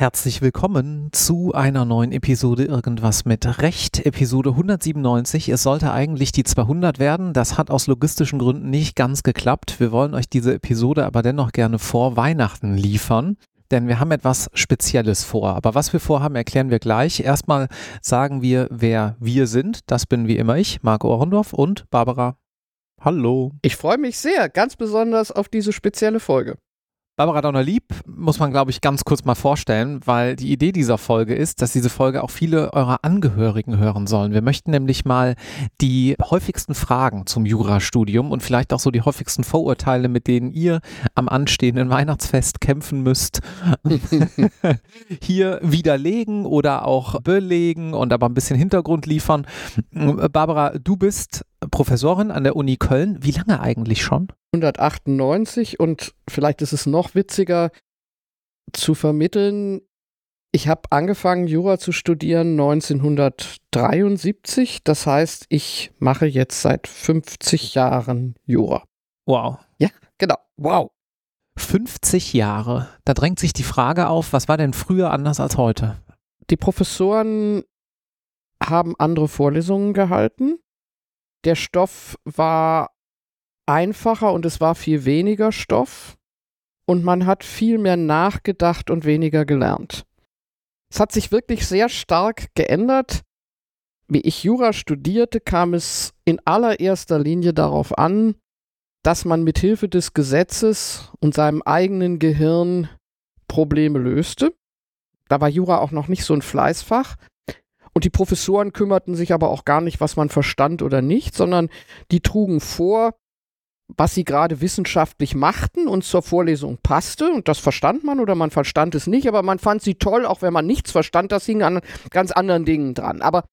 Herzlich willkommen zu einer neuen Episode Irgendwas mit Recht, Episode 197. Es sollte eigentlich die 200 werden, das hat aus logistischen Gründen nicht ganz geklappt. Wir wollen euch diese Episode aber dennoch gerne vor Weihnachten liefern. Denn wir haben etwas Spezielles vor. Aber was wir vorhaben, erklären wir gleich. Erstmal sagen wir, wer wir sind. Das bin wie immer ich, Marco Ohrendorf und Barbara. Hallo. Ich freue mich sehr, ganz besonders auf diese spezielle Folge. Barbara Donner-Lieb muss man, glaube ich, ganz kurz mal vorstellen, weil die Idee dieser Folge ist, dass diese Folge auch viele eurer Angehörigen hören sollen. Wir möchten nämlich mal die häufigsten Fragen zum Jurastudium und vielleicht auch so die häufigsten Vorurteile, mit denen ihr am anstehenden Weihnachtsfest kämpfen müsst, hier widerlegen oder auch belegen und aber ein bisschen Hintergrund liefern. Barbara, du bist Professorin an der Uni Köln. Wie lange eigentlich schon? 198 und vielleicht ist es noch witziger zu vermitteln. Ich habe angefangen, Jura zu studieren 1973. Das heißt, ich mache jetzt seit 50 Jahren Jura. Wow. Ja, genau. Wow. 50 Jahre. Da drängt sich die Frage auf, was war denn früher anders als heute? Die Professoren haben andere Vorlesungen gehalten. Der Stoff war einfacher und es war viel weniger Stoff und man hat viel mehr nachgedacht und weniger gelernt. Es hat sich wirklich sehr stark geändert. Wie ich Jura studierte, kam es in allererster Linie darauf an, dass man mit Hilfe des Gesetzes und seinem eigenen Gehirn Probleme löste. Da war Jura auch noch nicht so ein Fleißfach. Und die Professoren kümmerten sich aber auch gar nicht, was man verstand oder nicht, sondern die trugen vor, was sie gerade wissenschaftlich machten und zur Vorlesung passte. Und das verstand man oder man verstand es nicht, aber man fand sie toll, auch wenn man nichts verstand. Das hing an ganz anderen Dingen dran. Aber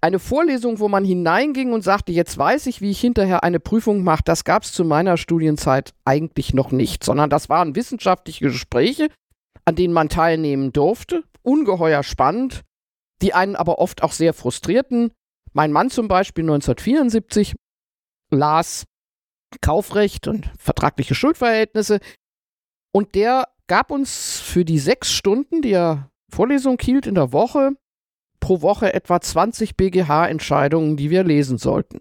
eine Vorlesung, wo man hineinging und sagte, jetzt weiß ich, wie ich hinterher eine Prüfung mache, das gab es zu meiner Studienzeit eigentlich noch nicht, sondern das waren wissenschaftliche Gespräche, an denen man teilnehmen durfte. Ungeheuer spannend, die einen aber oft auch sehr frustrierten. Mein Mann zum Beispiel 1974 las Kaufrecht und vertragliche Schuldverhältnisse. Und der gab uns für die sechs Stunden, die er Vorlesung hielt in der Woche, pro Woche etwa 20 BGH-Entscheidungen, die wir lesen sollten.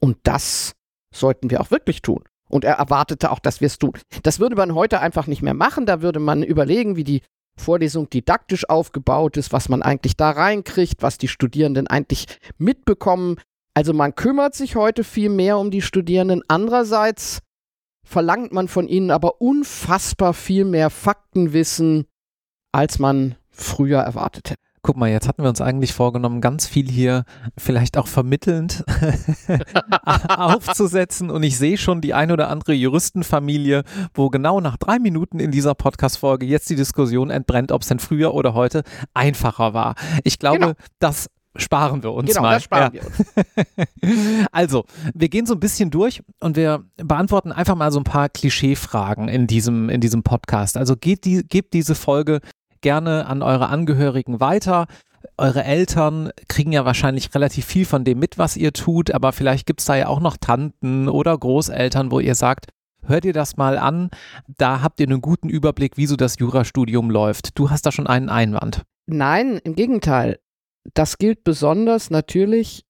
Und das sollten wir auch wirklich tun. Und er erwartete auch, dass wir es tun. Das würde man heute einfach nicht mehr machen. Da würde man überlegen, wie die Vorlesung didaktisch aufgebaut ist, was man eigentlich da reinkriegt, was die Studierenden eigentlich mitbekommen, also man kümmert sich heute viel mehr um die Studierenden. Andererseits verlangt man von ihnen aber unfassbar viel mehr Faktenwissen, als man früher erwartet hätte. Guck mal, jetzt hatten wir uns eigentlich vorgenommen, ganz viel hier vielleicht auch vermittelnd aufzusetzen. Und ich sehe schon die ein oder andere Juristenfamilie, wo genau nach drei Minuten in dieser Podcast-Folge jetzt die Diskussion entbrennt, ob es denn früher oder heute einfacher war. Ich glaube, genau. das sparen wir uns genau, mal. Das sparen ja. wir uns. also, wir gehen so ein bisschen durch und wir beantworten einfach mal so ein paar Klischeefragen in diesem, in diesem Podcast. Also geht die, gebt diese Folge gerne an eure Angehörigen weiter. Eure Eltern kriegen ja wahrscheinlich relativ viel von dem mit, was ihr tut, aber vielleicht gibt es da ja auch noch Tanten oder Großeltern, wo ihr sagt, hört ihr das mal an, da habt ihr einen guten Überblick, wie so das Jurastudium läuft. Du hast da schon einen Einwand. Nein, im Gegenteil. Das gilt besonders natürlich,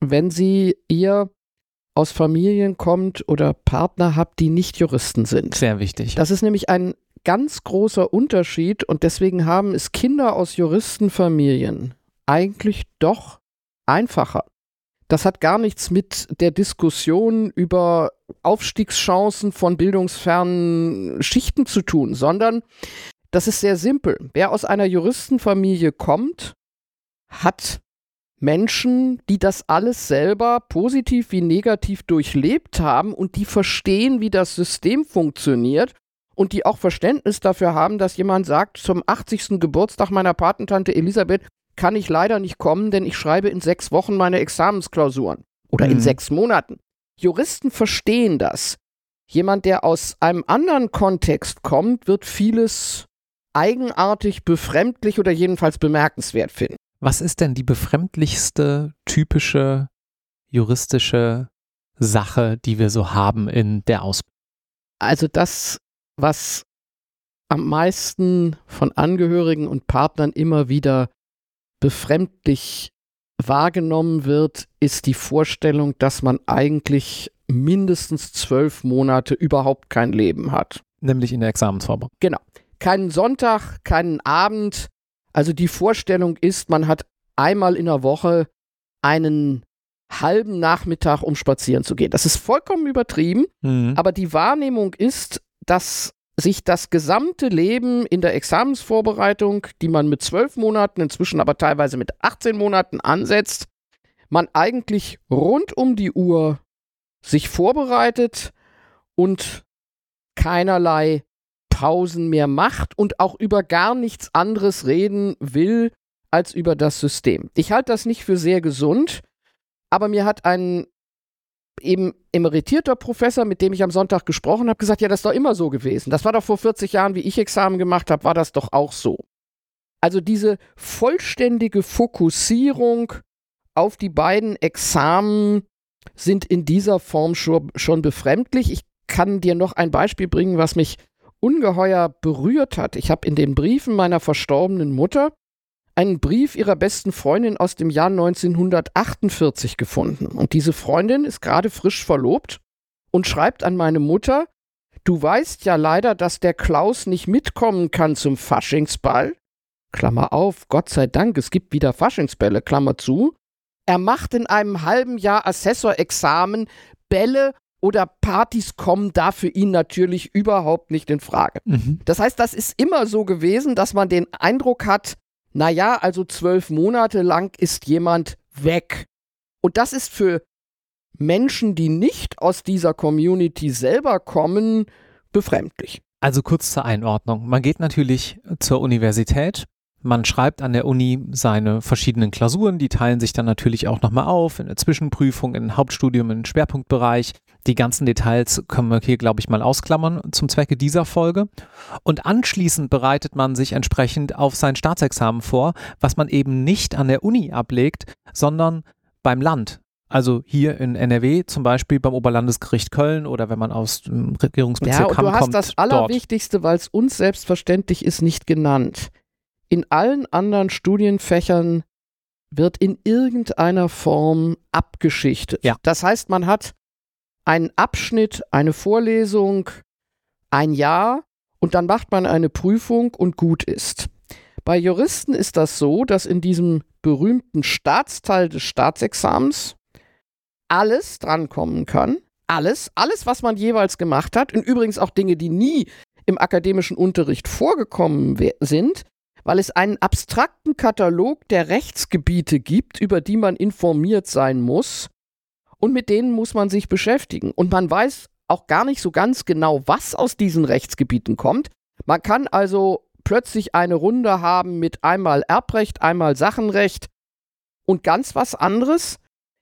wenn sie ihr aus Familien kommt oder Partner habt, die nicht Juristen sind. Sehr wichtig. Das ist nämlich ein ganz großer Unterschied und deswegen haben es Kinder aus Juristenfamilien eigentlich doch einfacher. Das hat gar nichts mit der Diskussion über Aufstiegschancen von bildungsfernen Schichten zu tun, sondern das ist sehr simpel. Wer aus einer Juristenfamilie kommt, hat Menschen, die das alles selber positiv wie negativ durchlebt haben und die verstehen, wie das System funktioniert und die auch Verständnis dafür haben, dass jemand sagt, zum 80. Geburtstag meiner Patentante Elisabeth kann ich leider nicht kommen, denn ich schreibe in sechs Wochen meine Examensklausuren oder mhm. in sechs Monaten. Juristen verstehen das. Jemand, der aus einem anderen Kontext kommt, wird vieles eigenartig, befremdlich oder jedenfalls bemerkenswert finden. Was ist denn die befremdlichste typische juristische Sache, die wir so haben in der Ausbildung? Also das, was am meisten von Angehörigen und Partnern immer wieder befremdlich wahrgenommen wird, ist die Vorstellung, dass man eigentlich mindestens zwölf Monate überhaupt kein Leben hat. Nämlich in der Examensvorbereitung. Genau. Keinen Sonntag, keinen Abend. Also die Vorstellung ist, man hat einmal in der Woche einen halben Nachmittag, um spazieren zu gehen. Das ist vollkommen übertrieben, mhm. aber die Wahrnehmung ist, dass sich das gesamte Leben in der Examensvorbereitung, die man mit zwölf Monaten, inzwischen aber teilweise mit 18 Monaten ansetzt, man eigentlich rund um die Uhr sich vorbereitet und keinerlei Pausen mehr macht und auch über gar nichts anderes reden will als über das System. Ich halte das nicht für sehr gesund, aber mir hat ein eben emeritierter Professor, mit dem ich am Sonntag gesprochen habe, gesagt, ja, das ist doch immer so gewesen. Das war doch vor 40 Jahren, wie ich Examen gemacht habe, war das doch auch so. Also diese vollständige Fokussierung auf die beiden Examen sind in dieser Form schon, schon befremdlich. Ich kann dir noch ein Beispiel bringen, was mich ungeheuer berührt hat. Ich habe in den Briefen meiner verstorbenen Mutter einen Brief ihrer besten Freundin aus dem Jahr 1948 gefunden. Und diese Freundin ist gerade frisch verlobt und schreibt an meine Mutter, du weißt ja leider, dass der Klaus nicht mitkommen kann zum Faschingsball. Klammer auf, Gott sei Dank, es gibt wieder Faschingsbälle, Klammer zu. Er macht in einem halben Jahr Assessorexamen Bälle oder Partys kommen da für ihn natürlich überhaupt nicht in Frage. Mhm. Das heißt, das ist immer so gewesen, dass man den Eindruck hat, naja, also zwölf Monate lang ist jemand weg. Und das ist für Menschen, die nicht aus dieser Community selber kommen, befremdlich. Also kurz zur Einordnung. Man geht natürlich zur Universität, man schreibt an der Uni seine verschiedenen Klausuren, die teilen sich dann natürlich auch nochmal auf in der Zwischenprüfung, in Hauptstudium, in Schwerpunktbereich. Die ganzen Details können wir hier, glaube ich, mal ausklammern zum Zwecke dieser Folge. Und anschließend bereitet man sich entsprechend auf sein Staatsexamen vor, was man eben nicht an der Uni ablegt, sondern beim Land. Also hier in NRW zum Beispiel beim Oberlandesgericht Köln oder wenn man aus dem Regierungsbezirk ja, und Hamm du hast das Allerwichtigste, weil es uns selbstverständlich ist, nicht genannt in allen anderen Studienfächern wird in irgendeiner Form abgeschichtet. Ja. Das heißt, man hat einen Abschnitt, eine Vorlesung, ein Jahr und dann macht man eine Prüfung und gut ist. Bei Juristen ist das so, dass in diesem berühmten Staatsteil des Staatsexamens alles drankommen kann. Alles, alles, was man jeweils gemacht hat. Und übrigens auch Dinge, die nie im akademischen Unterricht vorgekommen sind, weil es einen abstrakten Katalog der Rechtsgebiete gibt, über die man informiert sein muss und mit denen muss man sich beschäftigen. Und man weiß auch gar nicht so ganz genau, was aus diesen Rechtsgebieten kommt. Man kann also plötzlich eine Runde haben mit einmal Erbrecht, einmal Sachenrecht und ganz was anderes.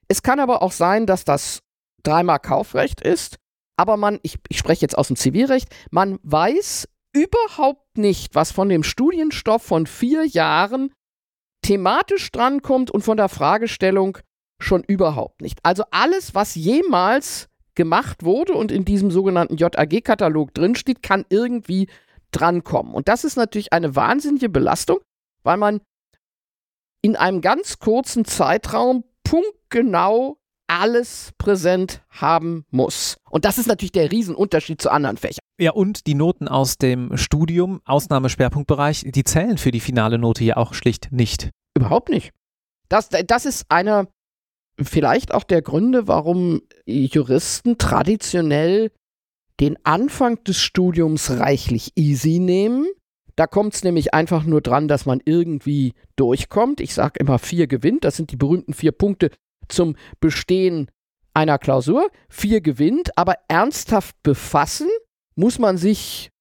Es kann aber auch sein, dass das dreimal Kaufrecht ist, aber man, ich, ich spreche jetzt aus dem Zivilrecht, man weiß, überhaupt nicht, was von dem Studienstoff von vier Jahren thematisch drankommt und von der Fragestellung schon überhaupt nicht. Also alles, was jemals gemacht wurde und in diesem sogenannten JAG-Katalog drinsteht, kann irgendwie drankommen. Und das ist natürlich eine wahnsinnige Belastung, weil man in einem ganz kurzen Zeitraum punktgenau alles präsent haben muss. Und das ist natürlich der Riesenunterschied zu anderen Fächern. Ja, und die Noten aus dem Studium, Ausnahmeschwerpunktbereich, die zählen für die finale Note ja auch schlicht nicht. Überhaupt nicht. Das, das ist einer, vielleicht auch der Gründe, warum Juristen traditionell den Anfang des Studiums reichlich easy nehmen. Da kommt es nämlich einfach nur dran, dass man irgendwie durchkommt. Ich sage immer vier gewinnt. Das sind die berühmten vier Punkte, zum Bestehen einer Klausur. Vier gewinnt, aber ernsthaft befassen muss man sich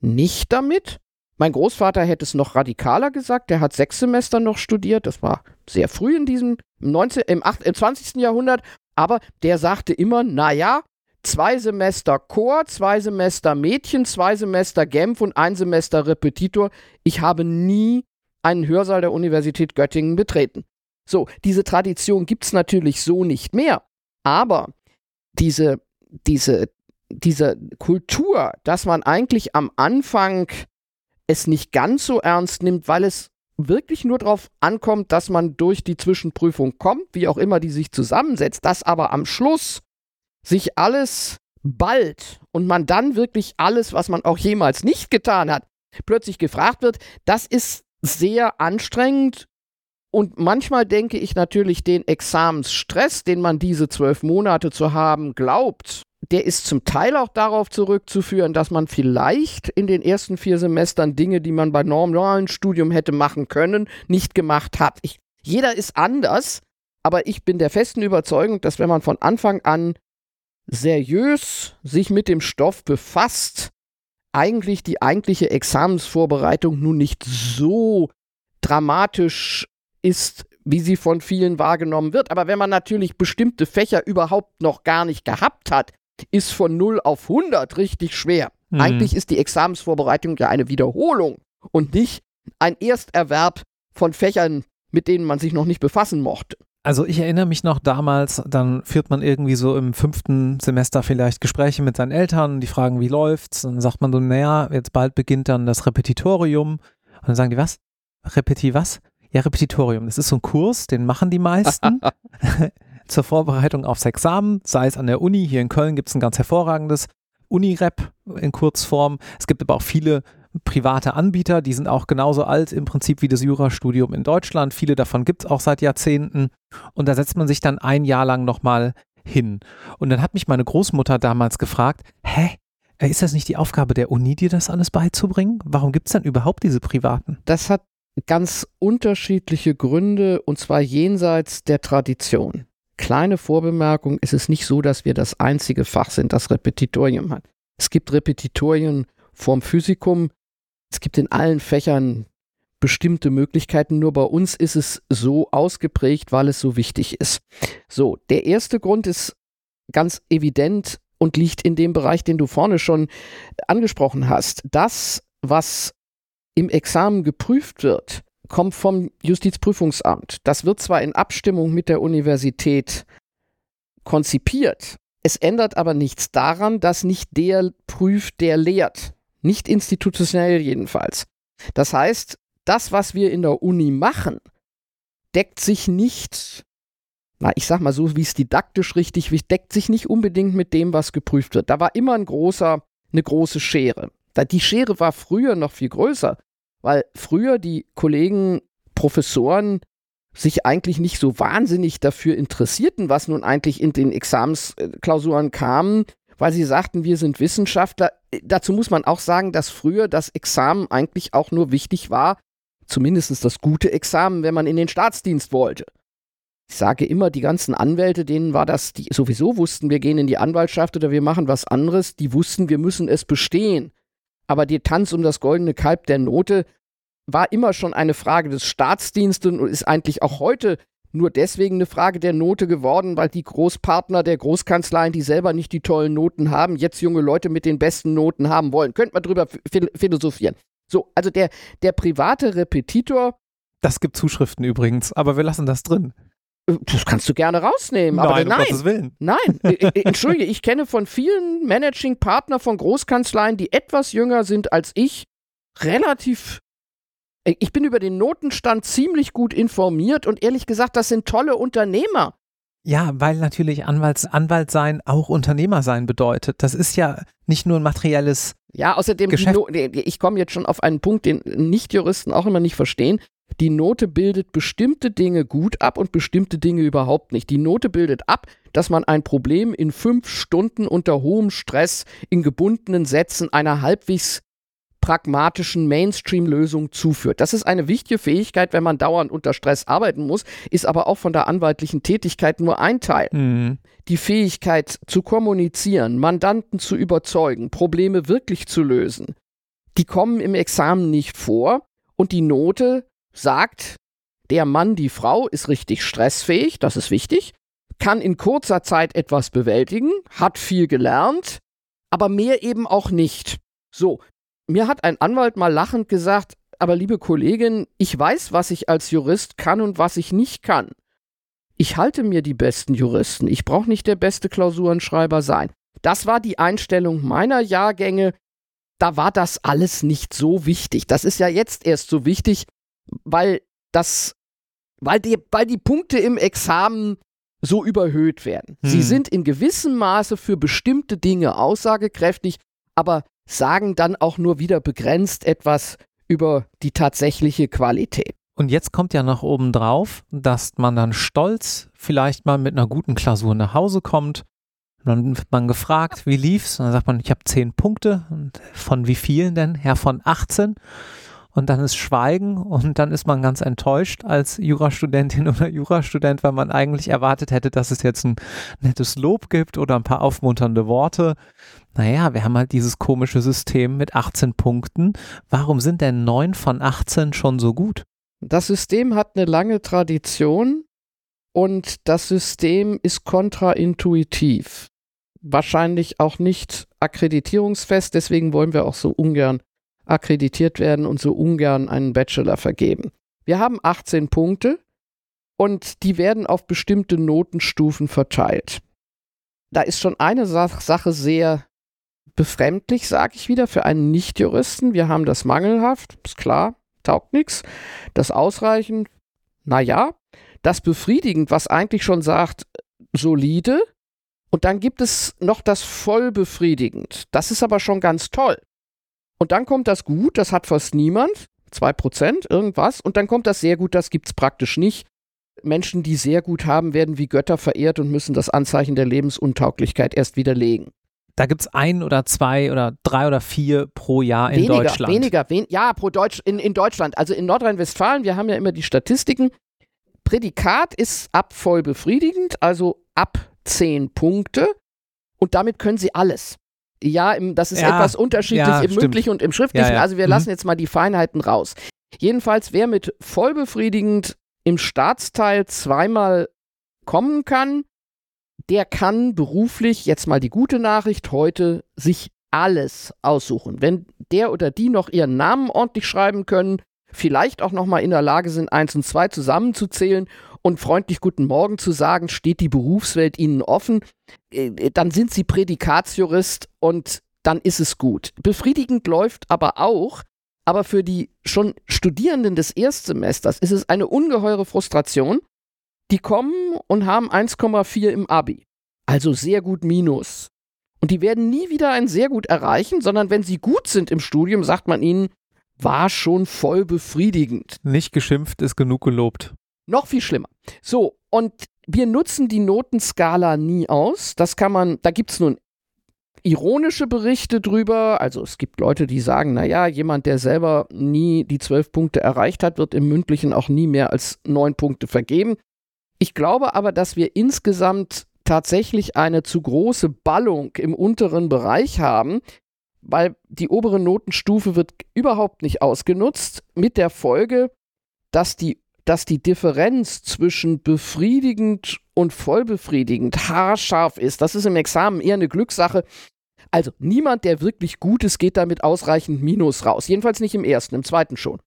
nicht damit. Mein Großvater hätte es noch radikaler gesagt. Der hat sechs Semester noch studiert. Das war sehr früh in diesem, im, 19, im, 8, im 20. Jahrhundert. Aber der sagte immer, naja, zwei Semester Chor, zwei Semester Mädchen, zwei Semester Genf und ein Semester Repetitor. Ich habe nie einen Hörsaal der Universität Göttingen betreten. So, diese Tradition gibt es natürlich so nicht mehr. Aber diese, diese, diese Kultur, dass man eigentlich am Anfang es nicht ganz so ernst nimmt, weil es wirklich nur darauf ankommt, dass man durch die Zwischenprüfung kommt, wie auch immer die sich zusammensetzt, dass aber am Schluss sich alles bald und man dann wirklich alles, was man auch jemals nicht getan hat, plötzlich gefragt wird, das ist sehr anstrengend. Und manchmal denke ich natürlich, den Examensstress, den man diese zwölf Monate zu haben glaubt, der ist zum Teil auch darauf zurückzuführen, dass man vielleicht in den ersten vier Semestern Dinge, die man bei normalen Studium hätte machen können, nicht gemacht hat. Ich, jeder ist anders, aber ich bin der festen Überzeugung, dass wenn man von Anfang an seriös sich mit dem Stoff befasst, eigentlich die eigentliche Examensvorbereitung nun nicht so dramatisch ist, wie sie von vielen wahrgenommen wird. Aber wenn man natürlich bestimmte Fächer überhaupt noch gar nicht gehabt hat, ist von 0 auf 100 richtig schwer. Mhm. Eigentlich ist die Examensvorbereitung ja eine Wiederholung und nicht ein Ersterwerb von Fächern, mit denen man sich noch nicht befassen mochte. Also ich erinnere mich noch damals, dann führt man irgendwie so im fünften Semester vielleicht Gespräche mit seinen Eltern, die fragen, wie läuft's? Dann sagt man so, naja, jetzt bald beginnt dann das Repetitorium. Und dann sagen die, was? Repeti was? Ja, Repetitorium. Das ist so ein Kurs, den machen die meisten. zur Vorbereitung aufs Examen, sei es an der Uni. Hier in Köln gibt es ein ganz hervorragendes Unirep in Kurzform. Es gibt aber auch viele private Anbieter, die sind auch genauso alt im Prinzip wie das Jurastudium in Deutschland. Viele davon gibt es auch seit Jahrzehnten. Und da setzt man sich dann ein Jahr lang nochmal hin. Und dann hat mich meine Großmutter damals gefragt, hä, äh, ist das nicht die Aufgabe der Uni, dir das alles beizubringen? Warum gibt es denn überhaupt diese privaten? Das hat ganz unterschiedliche Gründe und zwar jenseits der Tradition. Kleine Vorbemerkung, es ist nicht so, dass wir das einzige Fach sind, das Repetitorium hat. Es gibt Repetitorien vorm Physikum, es gibt in allen Fächern bestimmte Möglichkeiten, nur bei uns ist es so ausgeprägt, weil es so wichtig ist. So, der erste Grund ist ganz evident und liegt in dem Bereich, den du vorne schon angesprochen hast. Das, was im Examen geprüft wird, kommt vom Justizprüfungsamt. Das wird zwar in Abstimmung mit der Universität konzipiert, es ändert aber nichts daran, dass nicht der prüft, der lehrt. Nicht institutionell jedenfalls. Das heißt, das, was wir in der Uni machen, deckt sich nicht, na, ich sag mal so, wie es didaktisch richtig deckt sich nicht unbedingt mit dem, was geprüft wird. Da war immer ein großer, eine große Schere. Die Schere war früher noch viel größer weil früher die Kollegen, Professoren sich eigentlich nicht so wahnsinnig dafür interessierten, was nun eigentlich in den Examensklausuren kam, weil sie sagten, wir sind Wissenschaftler. Dazu muss man auch sagen, dass früher das Examen eigentlich auch nur wichtig war, zumindest das gute Examen, wenn man in den Staatsdienst wollte. Ich sage immer, die ganzen Anwälte, denen war das, die sowieso wussten, wir gehen in die Anwaltschaft oder wir machen was anderes, die wussten, wir müssen es bestehen. Aber die Tanz um das goldene Kalb der Note war immer schon eine Frage des Staatsdienstes und ist eigentlich auch heute nur deswegen eine Frage der Note geworden, weil die Großpartner der Großkanzleien, die selber nicht die tollen Noten haben, jetzt junge Leute mit den besten Noten haben wollen. Könnte man drüber philosophieren. So, also der, der private Repetitor. Das gibt Zuschriften übrigens, aber wir lassen das drin. Das kannst du gerne rausnehmen. Nein, aber um nein, Willen. nein. Entschuldige, ich kenne von vielen Managing-Partner von Großkanzleien, die etwas jünger sind als ich, relativ. Ich bin über den Notenstand ziemlich gut informiert und ehrlich gesagt, das sind tolle Unternehmer. Ja, weil natürlich Anwalts, Anwalt sein auch Unternehmer sein bedeutet. Das ist ja nicht nur ein materielles. Ja, außerdem, Geschäft. no ich komme jetzt schon auf einen Punkt, den Nichtjuristen auch immer nicht verstehen. Die Note bildet bestimmte Dinge gut ab und bestimmte Dinge überhaupt nicht. Die Note bildet ab, dass man ein Problem in fünf Stunden unter hohem Stress in gebundenen Sätzen einer halbwegs pragmatischen Mainstream-Lösung zuführt. Das ist eine wichtige Fähigkeit, wenn man dauernd unter Stress arbeiten muss, ist aber auch von der anwaltlichen Tätigkeit nur ein Teil. Mhm. Die Fähigkeit zu kommunizieren, Mandanten zu überzeugen, Probleme wirklich zu lösen, die kommen im Examen nicht vor und die Note sagt, der Mann, die Frau ist richtig stressfähig, das ist wichtig, kann in kurzer Zeit etwas bewältigen, hat viel gelernt, aber mehr eben auch nicht. So, mir hat ein Anwalt mal lachend gesagt, aber liebe Kollegin, ich weiß, was ich als Jurist kann und was ich nicht kann. ich halte mir die besten Juristen. Ich brauche nicht der beste Klausurenschreiber sein. Das war die Einstellung meiner Jahrgänge. Da war das alles nicht so wichtig. Das ist ja jetzt erst so wichtig, weil das, weil die, weil die Punkte im Examen so überhöht werden. Hm. Sie sind in gewissem Maße für bestimmte Dinge aussagekräftig, aber sagen dann auch nur wieder begrenzt etwas über die tatsächliche Qualität. Und jetzt kommt ja noch oben drauf, dass man dann stolz vielleicht mal mit einer guten Klausur nach Hause kommt. Und dann wird man gefragt, wie lief's? Und dann sagt man, ich habe zehn Punkte. Und von wie vielen denn? Herr von 18 und dann ist Schweigen und dann ist man ganz enttäuscht als Jurastudentin oder Jurastudent, weil man eigentlich erwartet hätte, dass es jetzt ein nettes Lob gibt oder ein paar aufmunternde Worte. Naja, wir haben halt dieses komische System mit 18 Punkten. Warum sind denn 9 von 18 schon so gut? Das System hat eine lange Tradition und das System ist kontraintuitiv. Wahrscheinlich auch nicht akkreditierungsfest, deswegen wollen wir auch so ungern akkreditiert werden und so ungern einen Bachelor vergeben. Wir haben 18 Punkte und die werden auf bestimmte Notenstufen verteilt. Da ist schon eine Sache sehr befremdlich, sage ich wieder, für einen Nichtjuristen. Wir haben das mangelhaft, ist klar, taugt nichts. Das ausreichend, naja. Das befriedigend, was eigentlich schon sagt, solide. Und dann gibt es noch das voll befriedigend. Das ist aber schon ganz toll. Und dann kommt das gut, das hat fast niemand, 2%, irgendwas. Und dann kommt das sehr gut, das gibt es praktisch nicht. Menschen, die sehr gut haben, werden wie Götter verehrt und müssen das Anzeichen der Lebensuntauglichkeit erst widerlegen. Da gibt es ein oder zwei oder drei oder vier pro Jahr in weniger, Deutschland. Weniger, wen, ja, pro Deutsch, in, in Deutschland. Also in Nordrhein-Westfalen, wir haben ja immer die Statistiken. Prädikat ist ab voll befriedigend, also ab zehn Punkte. Und damit können sie alles. Ja, im, das ist ja, etwas unterschiedlich ja, im stimmt. mündlichen und im schriftlichen. Ja, also wir mhm. lassen jetzt mal die Feinheiten raus. Jedenfalls, wer mit vollbefriedigend im Staatsteil zweimal kommen kann, der kann beruflich, jetzt mal die gute Nachricht, heute sich alles aussuchen. Wenn der oder die noch ihren Namen ordentlich schreiben können, vielleicht auch noch mal in der Lage sind, eins und zwei zusammenzuzählen und freundlich Guten Morgen zu sagen, steht die Berufswelt ihnen offen, äh, dann sind sie Prädikatsjurist und dann ist es gut. Befriedigend läuft aber auch, aber für die schon Studierenden des Erstsemesters ist es eine ungeheure Frustration. Die kommen und haben 1,4 im Abi. Also sehr gut minus. Und die werden nie wieder ein sehr gut erreichen, sondern wenn sie gut sind im Studium, sagt man ihnen, war schon voll befriedigend. Nicht geschimpft ist genug gelobt. Noch viel schlimmer. So, und wir nutzen die Notenskala nie aus. Das kann man, da gibt es nun ironische Berichte drüber. Also es gibt Leute, die sagen, naja, jemand, der selber nie die zwölf Punkte erreicht hat, wird im mündlichen auch nie mehr als neun Punkte vergeben. Ich glaube aber, dass wir insgesamt tatsächlich eine zu große Ballung im unteren Bereich haben, weil die obere Notenstufe wird überhaupt nicht ausgenutzt, mit der Folge, dass die dass die Differenz zwischen befriedigend und vollbefriedigend haarscharf ist. Das ist im Examen eher eine Glückssache. Also niemand, der wirklich gut ist, geht damit ausreichend Minus raus. Jedenfalls nicht im ersten, im zweiten schon.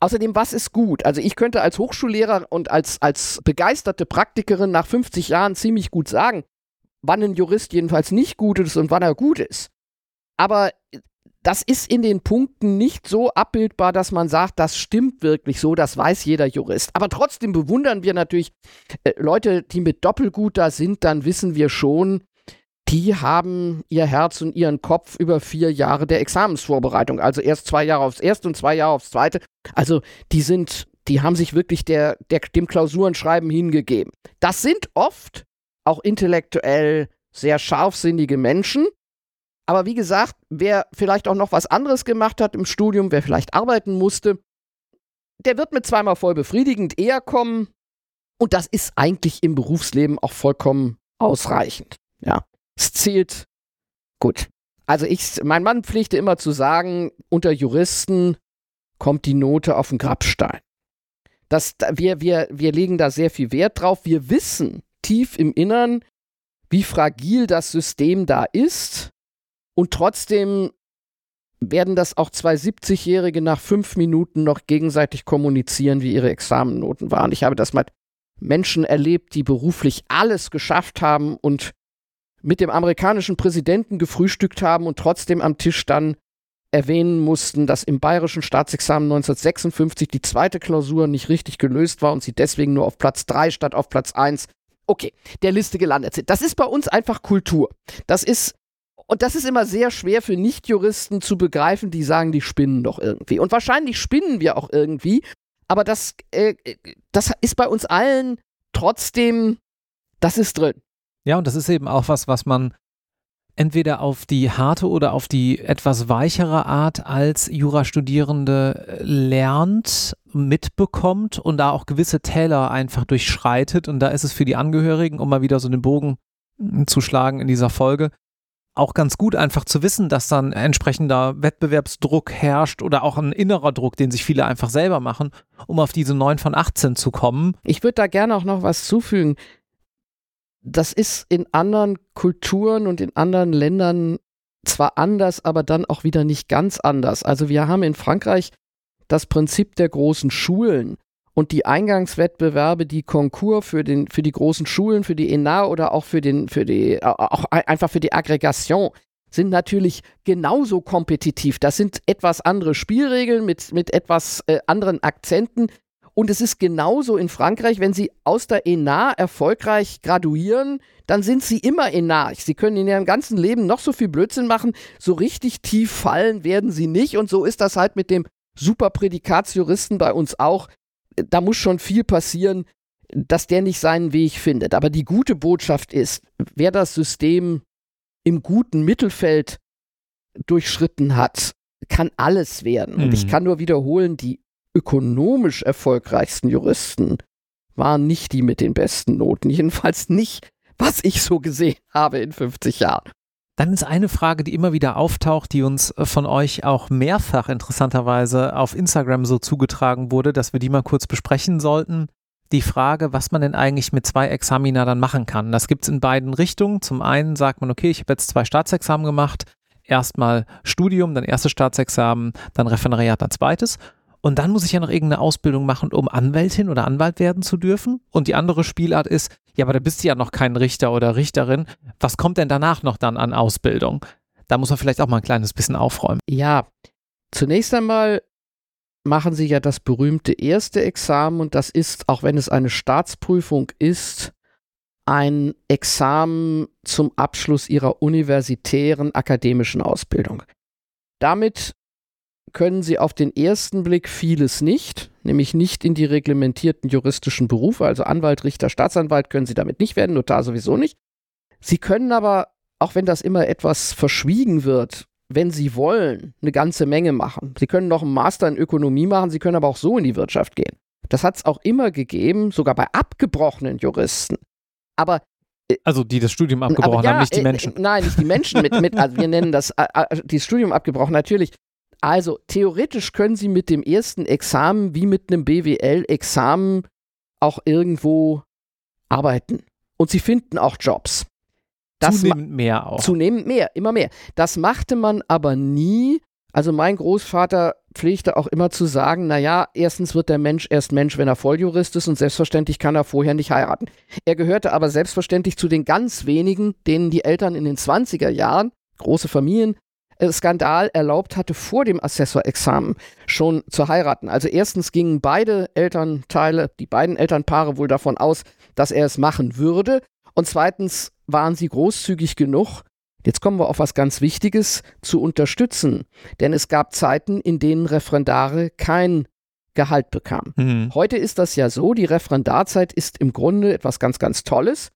Außerdem, was ist gut? Also ich könnte als Hochschullehrer und als, als begeisterte Praktikerin nach 50 Jahren ziemlich gut sagen, wann ein Jurist jedenfalls nicht gut ist und wann er gut ist. Aber das ist in den Punkten nicht so abbildbar, dass man sagt, das stimmt wirklich so, das weiß jeder Jurist. Aber trotzdem bewundern wir natürlich äh, Leute, die mit Doppelgut da sind, dann wissen wir schon, die haben ihr Herz und ihren Kopf über vier Jahre der Examensvorbereitung. Also erst zwei Jahre aufs erste und zwei Jahre aufs zweite. Also die sind, die haben sich wirklich der, der, dem Klausurenschreiben hingegeben. Das sind oft auch intellektuell sehr scharfsinnige Menschen, aber wie gesagt, wer vielleicht auch noch was anderes gemacht hat im Studium, wer vielleicht arbeiten musste, der wird mit zweimal voll befriedigend eher kommen. Und das ist eigentlich im Berufsleben auch vollkommen ausreichend. Ja, es zählt gut. Also ich, mein Mann pflegte immer zu sagen, unter Juristen kommt die Note auf den Grabstein. Das, wir, wir, wir legen da sehr viel Wert drauf. Wir wissen tief im Innern, wie fragil das System da ist und trotzdem werden das auch zwei 70-Jährige nach fünf Minuten noch gegenseitig kommunizieren, wie ihre Examennoten waren. Ich habe das mal Menschen erlebt, die beruflich alles geschafft haben und mit dem amerikanischen Präsidenten gefrühstückt haben und trotzdem am Tisch dann erwähnen mussten, dass im bayerischen Staatsexamen 1956 die zweite Klausur nicht richtig gelöst war und sie deswegen nur auf Platz 3 statt auf Platz 1, okay, der Liste gelandet sind. Das ist bei uns einfach Kultur. Das ist und das ist immer sehr schwer für Nichtjuristen zu begreifen, die sagen, die spinnen doch irgendwie. Und wahrscheinlich spinnen wir auch irgendwie, aber das, äh, das ist bei uns allen trotzdem, das ist drin. Ja, und das ist eben auch was, was man entweder auf die harte oder auf die etwas weichere Art als Jurastudierende lernt, mitbekommt und da auch gewisse Täler einfach durchschreitet. Und da ist es für die Angehörigen, um mal wieder so den Bogen zu schlagen in dieser Folge, auch ganz gut einfach zu wissen, dass dann entsprechender Wettbewerbsdruck herrscht oder auch ein innerer Druck, den sich viele einfach selber machen, um auf diese 9 von 18 zu kommen. Ich würde da gerne auch noch was zufügen das ist in anderen Kulturen und in anderen Ländern zwar anders, aber dann auch wieder nicht ganz anders. Also wir haben in Frankreich das Prinzip der großen Schulen und die Eingangswettbewerbe, die Konkurs für, für die großen Schulen, für die ENA oder auch für, den, für die, auch einfach für die Aggregation sind natürlich genauso kompetitiv. Das sind etwas andere Spielregeln mit, mit etwas äh, anderen Akzenten, und es ist genauso in Frankreich, wenn Sie aus der ENA erfolgreich graduieren, dann sind Sie immer ENA. Sie können in Ihrem ganzen Leben noch so viel Blödsinn machen, so richtig tief fallen werden Sie nicht. Und so ist das halt mit dem Superprädikatsjuristen bei uns auch. Da muss schon viel passieren, dass der nicht seinen Weg findet. Aber die gute Botschaft ist, wer das System im guten Mittelfeld durchschritten hat, kann alles werden. Und ich mhm. kann nur wiederholen, die ökonomisch erfolgreichsten Juristen waren nicht die mit den besten Noten. Jedenfalls nicht, was ich so gesehen habe in 50 Jahren. Dann ist eine Frage, die immer wieder auftaucht, die uns äh, von euch auch mehrfach interessanterweise auf Instagram so zugetragen wurde, dass wir die mal kurz besprechen sollten. Die Frage, was man denn eigentlich mit zwei Examina dann machen kann. Das gibt es in beiden Richtungen. Zum einen sagt man, okay, ich habe jetzt zwei Staatsexamen gemacht. Erstmal Studium, dann erstes Staatsexamen, dann Referendariat, dann zweites. Und dann muss ich ja noch irgendeine Ausbildung machen, um Anwältin oder Anwalt werden zu dürfen. Und die andere Spielart ist, ja, aber da bist du ja noch kein Richter oder Richterin. Was kommt denn danach noch dann an Ausbildung? Da muss man vielleicht auch mal ein kleines bisschen aufräumen. Ja, zunächst einmal machen Sie ja das berühmte erste Examen und das ist, auch wenn es eine Staatsprüfung ist, ein Examen zum Abschluss Ihrer universitären akademischen Ausbildung. Damit können sie auf den ersten Blick vieles nicht, nämlich nicht in die reglementierten juristischen Berufe, also Anwalt, Richter, Staatsanwalt können sie damit nicht werden, Notar sowieso nicht. Sie können aber, auch wenn das immer etwas verschwiegen wird, wenn sie wollen, eine ganze Menge machen. Sie können noch einen Master in Ökonomie machen, sie können aber auch so in die Wirtschaft gehen. Das hat es auch immer gegeben, sogar bei abgebrochenen Juristen. Aber äh, also die das Studium abgebrochen ja, haben, nicht die äh, Menschen. Äh, nein, nicht die Menschen mit, mit also wir nennen das äh, äh das Studium abgebrochen, natürlich. Also theoretisch können Sie mit dem ersten Examen wie mit einem BWL-Examen auch irgendwo arbeiten. Und Sie finden auch Jobs. Das zunehmend mehr auch. Zunehmend mehr, immer mehr. Das machte man aber nie. Also mein Großvater pflegte auch immer zu sagen, naja, erstens wird der Mensch erst Mensch, wenn er Volljurist ist und selbstverständlich kann er vorher nicht heiraten. Er gehörte aber selbstverständlich zu den ganz wenigen, denen die Eltern in den 20er Jahren, große Familien, Skandal erlaubt hatte, vor dem Assessorexamen schon zu heiraten. Also erstens gingen beide Elternteile, die beiden Elternpaare wohl davon aus, dass er es machen würde. Und zweitens waren sie großzügig genug, jetzt kommen wir auf was ganz Wichtiges, zu unterstützen. Denn es gab Zeiten, in denen Referendare kein Gehalt bekamen. Mhm. Heute ist das ja so, die Referendarzeit ist im Grunde etwas ganz, ganz Tolles.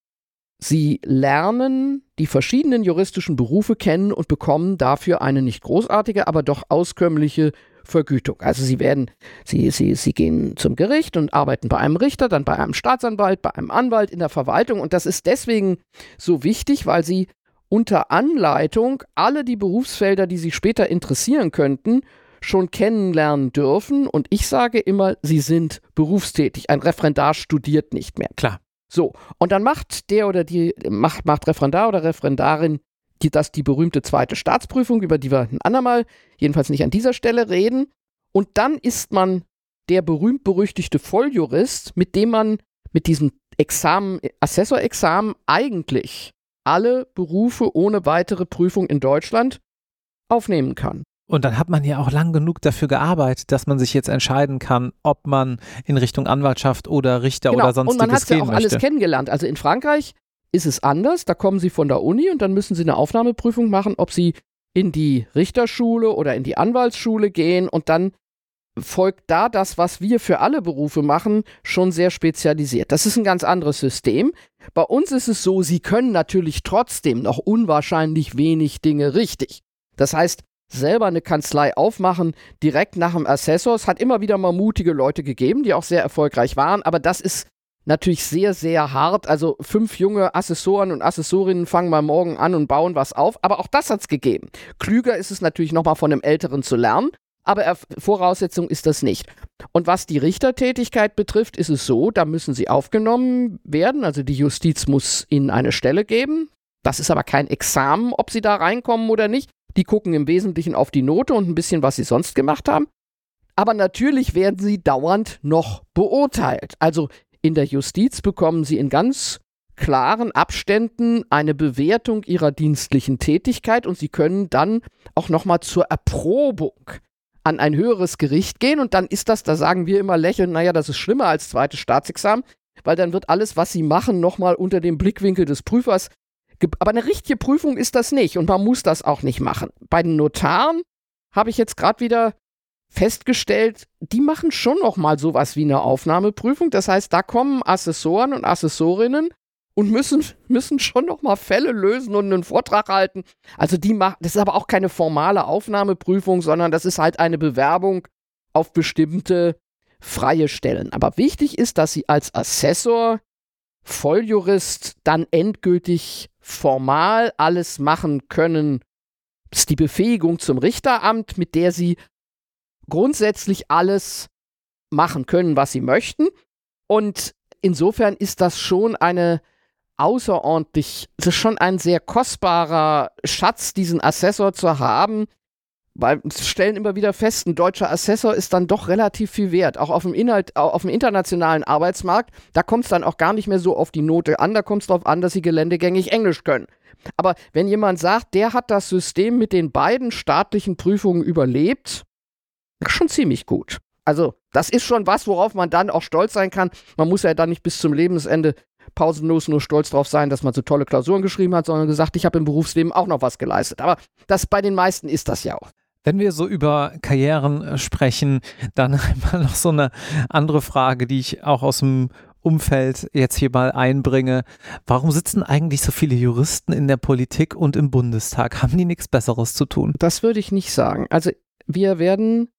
Sie lernen die verschiedenen juristischen Berufe kennen und bekommen dafür eine nicht großartige, aber doch auskömmliche Vergütung. Also sie werden, sie, sie, sie gehen zum Gericht und arbeiten bei einem Richter, dann bei einem Staatsanwalt, bei einem Anwalt in der Verwaltung. Und das ist deswegen so wichtig, weil sie unter Anleitung alle die Berufsfelder, die sie später interessieren könnten, schon kennenlernen dürfen. Und ich sage immer, sie sind berufstätig. Ein Referendar studiert nicht mehr. Klar. So, und dann macht der oder die, macht, macht Referendar oder Referendarin die, das die berühmte zweite Staatsprüfung, über die wir ein andermal, jedenfalls nicht an dieser Stelle reden. Und dann ist man der berühmt-berüchtigte Volljurist, mit dem man mit diesem Examen, Assessorexamen eigentlich alle Berufe ohne weitere Prüfung in Deutschland aufnehmen kann. Und dann hat man ja auch lang genug dafür gearbeitet, dass man sich jetzt entscheiden kann, ob man in Richtung Anwaltschaft oder Richter genau. oder sonstiges Und man hat ja auch möchte. alles kennengelernt. Also in Frankreich ist es anders. Da kommen sie von der Uni und dann müssen sie eine Aufnahmeprüfung machen, ob sie in die Richterschule oder in die Anwaltsschule gehen und dann folgt da das, was wir für alle Berufe machen, schon sehr spezialisiert. Das ist ein ganz anderes System. Bei uns ist es so, sie können natürlich trotzdem noch unwahrscheinlich wenig Dinge richtig. Das heißt, selber eine Kanzlei aufmachen, direkt nach dem Assessor. Es hat immer wieder mal mutige Leute gegeben, die auch sehr erfolgreich waren, aber das ist natürlich sehr, sehr hart. Also fünf junge Assessoren und Assessorinnen fangen mal morgen an und bauen was auf, aber auch das hat es gegeben. Klüger ist es natürlich nochmal von einem Älteren zu lernen, aber Voraussetzung ist das nicht. Und was die Richtertätigkeit betrifft, ist es so, da müssen sie aufgenommen werden. Also die Justiz muss ihnen eine Stelle geben. Das ist aber kein Examen, ob sie da reinkommen oder nicht. Die gucken im Wesentlichen auf die Note und ein bisschen, was sie sonst gemacht haben. Aber natürlich werden sie dauernd noch beurteilt. Also in der Justiz bekommen sie in ganz klaren Abständen eine Bewertung ihrer dienstlichen Tätigkeit und sie können dann auch nochmal zur Erprobung an ein höheres Gericht gehen und dann ist das, da sagen wir immer lächeln, naja, das ist schlimmer als zweites Staatsexamen, weil dann wird alles, was sie machen, nochmal unter dem Blickwinkel des Prüfers. Aber eine richtige Prüfung ist das nicht und man muss das auch nicht machen. Bei den Notaren habe ich jetzt gerade wieder festgestellt, die machen schon nochmal sowas wie eine Aufnahmeprüfung. Das heißt, da kommen Assessoren und Assessorinnen und müssen, müssen schon nochmal Fälle lösen und einen Vortrag halten. Also die machen, das ist aber auch keine formale Aufnahmeprüfung, sondern das ist halt eine Bewerbung auf bestimmte freie Stellen. Aber wichtig ist, dass sie als Assessor, Volljurist dann endgültig formal alles machen können. Ist die Befähigung zum Richteramt, mit der sie grundsätzlich alles machen können, was sie möchten. Und insofern ist das schon eine außerordentlich, es ist schon ein sehr kostbarer Schatz, diesen Assessor zu haben, wir stellen immer wieder fest, ein deutscher Assessor ist dann doch relativ viel wert, auch auf dem, Inhalt, auf dem internationalen Arbeitsmarkt. Da kommt es dann auch gar nicht mehr so auf die Note an, da kommt es darauf an, dass sie geländegängig Englisch können. Aber wenn jemand sagt, der hat das System mit den beiden staatlichen Prüfungen überlebt, schon ziemlich gut. Also, das ist schon was, worauf man dann auch stolz sein kann. Man muss ja dann nicht bis zum Lebensende pausenlos nur stolz drauf sein, dass man so tolle Klausuren geschrieben hat, sondern gesagt, ich habe im Berufsleben auch noch was geleistet. Aber das bei den meisten ist das ja auch. Wenn wir so über Karrieren äh, sprechen, dann einmal noch so eine andere Frage, die ich auch aus dem Umfeld jetzt hier mal einbringe. Warum sitzen eigentlich so viele Juristen in der Politik und im Bundestag? Haben die nichts Besseres zu tun? Das würde ich nicht sagen. Also wir werden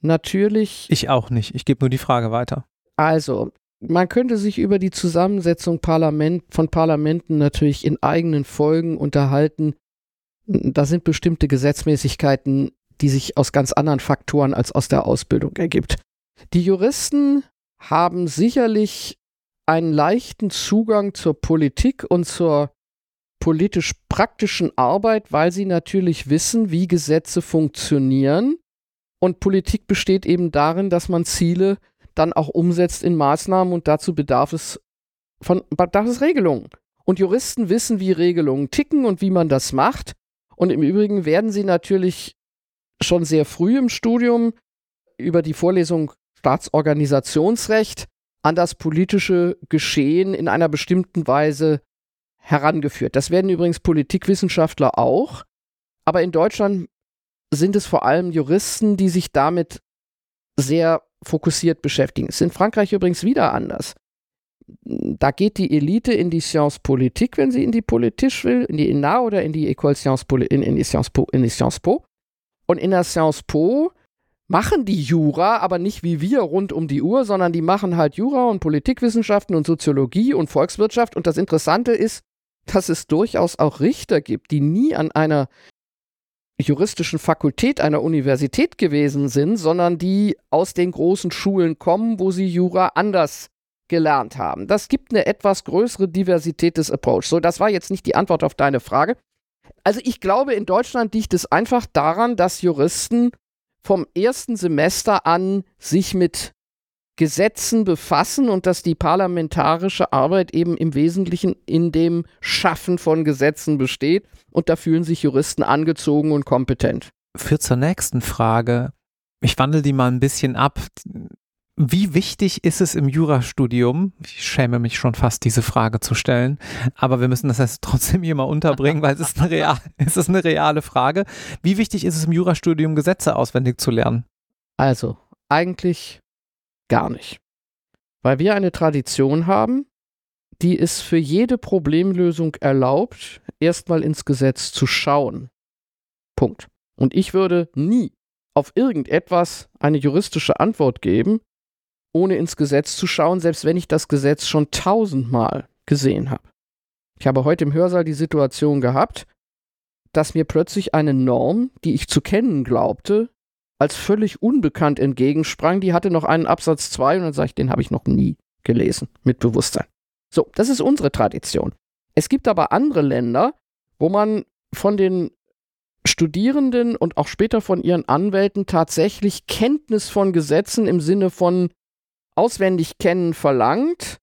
natürlich. Ich auch nicht. Ich gebe nur die Frage weiter. Also, man könnte sich über die Zusammensetzung Parlament, von Parlamenten natürlich in eigenen Folgen unterhalten. Da sind bestimmte Gesetzmäßigkeiten, die sich aus ganz anderen Faktoren als aus der Ausbildung ergibt. Die Juristen haben sicherlich einen leichten Zugang zur Politik und zur politisch praktischen Arbeit, weil sie natürlich wissen, wie Gesetze funktionieren. Und Politik besteht eben darin, dass man Ziele dann auch umsetzt in Maßnahmen und dazu bedarf es von bedarf es Regelungen. Und Juristen wissen, wie Regelungen ticken und wie man das macht. Und im Übrigen werden sie natürlich schon sehr früh im Studium über die Vorlesung Staatsorganisationsrecht an das politische Geschehen in einer bestimmten Weise herangeführt. Das werden übrigens Politikwissenschaftler auch, aber in Deutschland sind es vor allem Juristen, die sich damit sehr fokussiert beschäftigen. Es ist in Frankreich übrigens wieder anders. Da geht die Elite in die Science Politique, wenn sie in die Politik will, in die ENA oder in die École Sciences Po, in, in, die Sciences Po, in die Sciences Po. Und in der Sciences Po machen die Jura, aber nicht wie wir rund um die Uhr, sondern die machen halt Jura und Politikwissenschaften und Soziologie und Volkswirtschaft. Und das Interessante ist, dass es durchaus auch Richter gibt, die nie an einer juristischen Fakultät einer Universität gewesen sind, sondern die aus den großen Schulen kommen, wo sie Jura anders gelernt haben. Das gibt eine etwas größere Diversität des Approach. So, das war jetzt nicht die Antwort auf deine Frage. Also ich glaube, in Deutschland liegt es einfach daran, dass Juristen vom ersten Semester an sich mit Gesetzen befassen und dass die parlamentarische Arbeit eben im Wesentlichen in dem Schaffen von Gesetzen besteht. Und da fühlen sich Juristen angezogen und kompetent. Führt zur nächsten Frage. Ich wandle die mal ein bisschen ab. Wie wichtig ist es im Jurastudium? Ich schäme mich schon fast, diese Frage zu stellen, aber wir müssen das jetzt trotzdem hier mal unterbringen, weil es ist, eine real, es ist eine reale Frage. Wie wichtig ist es im Jurastudium, Gesetze auswendig zu lernen? Also, eigentlich gar nicht. Weil wir eine Tradition haben, die es für jede Problemlösung erlaubt, erstmal ins Gesetz zu schauen. Punkt. Und ich würde nie auf irgendetwas eine juristische Antwort geben, ohne ins Gesetz zu schauen, selbst wenn ich das Gesetz schon tausendmal gesehen habe. Ich habe heute im Hörsaal die Situation gehabt, dass mir plötzlich eine Norm, die ich zu kennen glaubte, als völlig unbekannt entgegensprang. Die hatte noch einen Absatz 2 und dann sage ich, den habe ich noch nie gelesen, mit Bewusstsein. So, das ist unsere Tradition. Es gibt aber andere Länder, wo man von den Studierenden und auch später von ihren Anwälten tatsächlich Kenntnis von Gesetzen im Sinne von auswendig kennen verlangt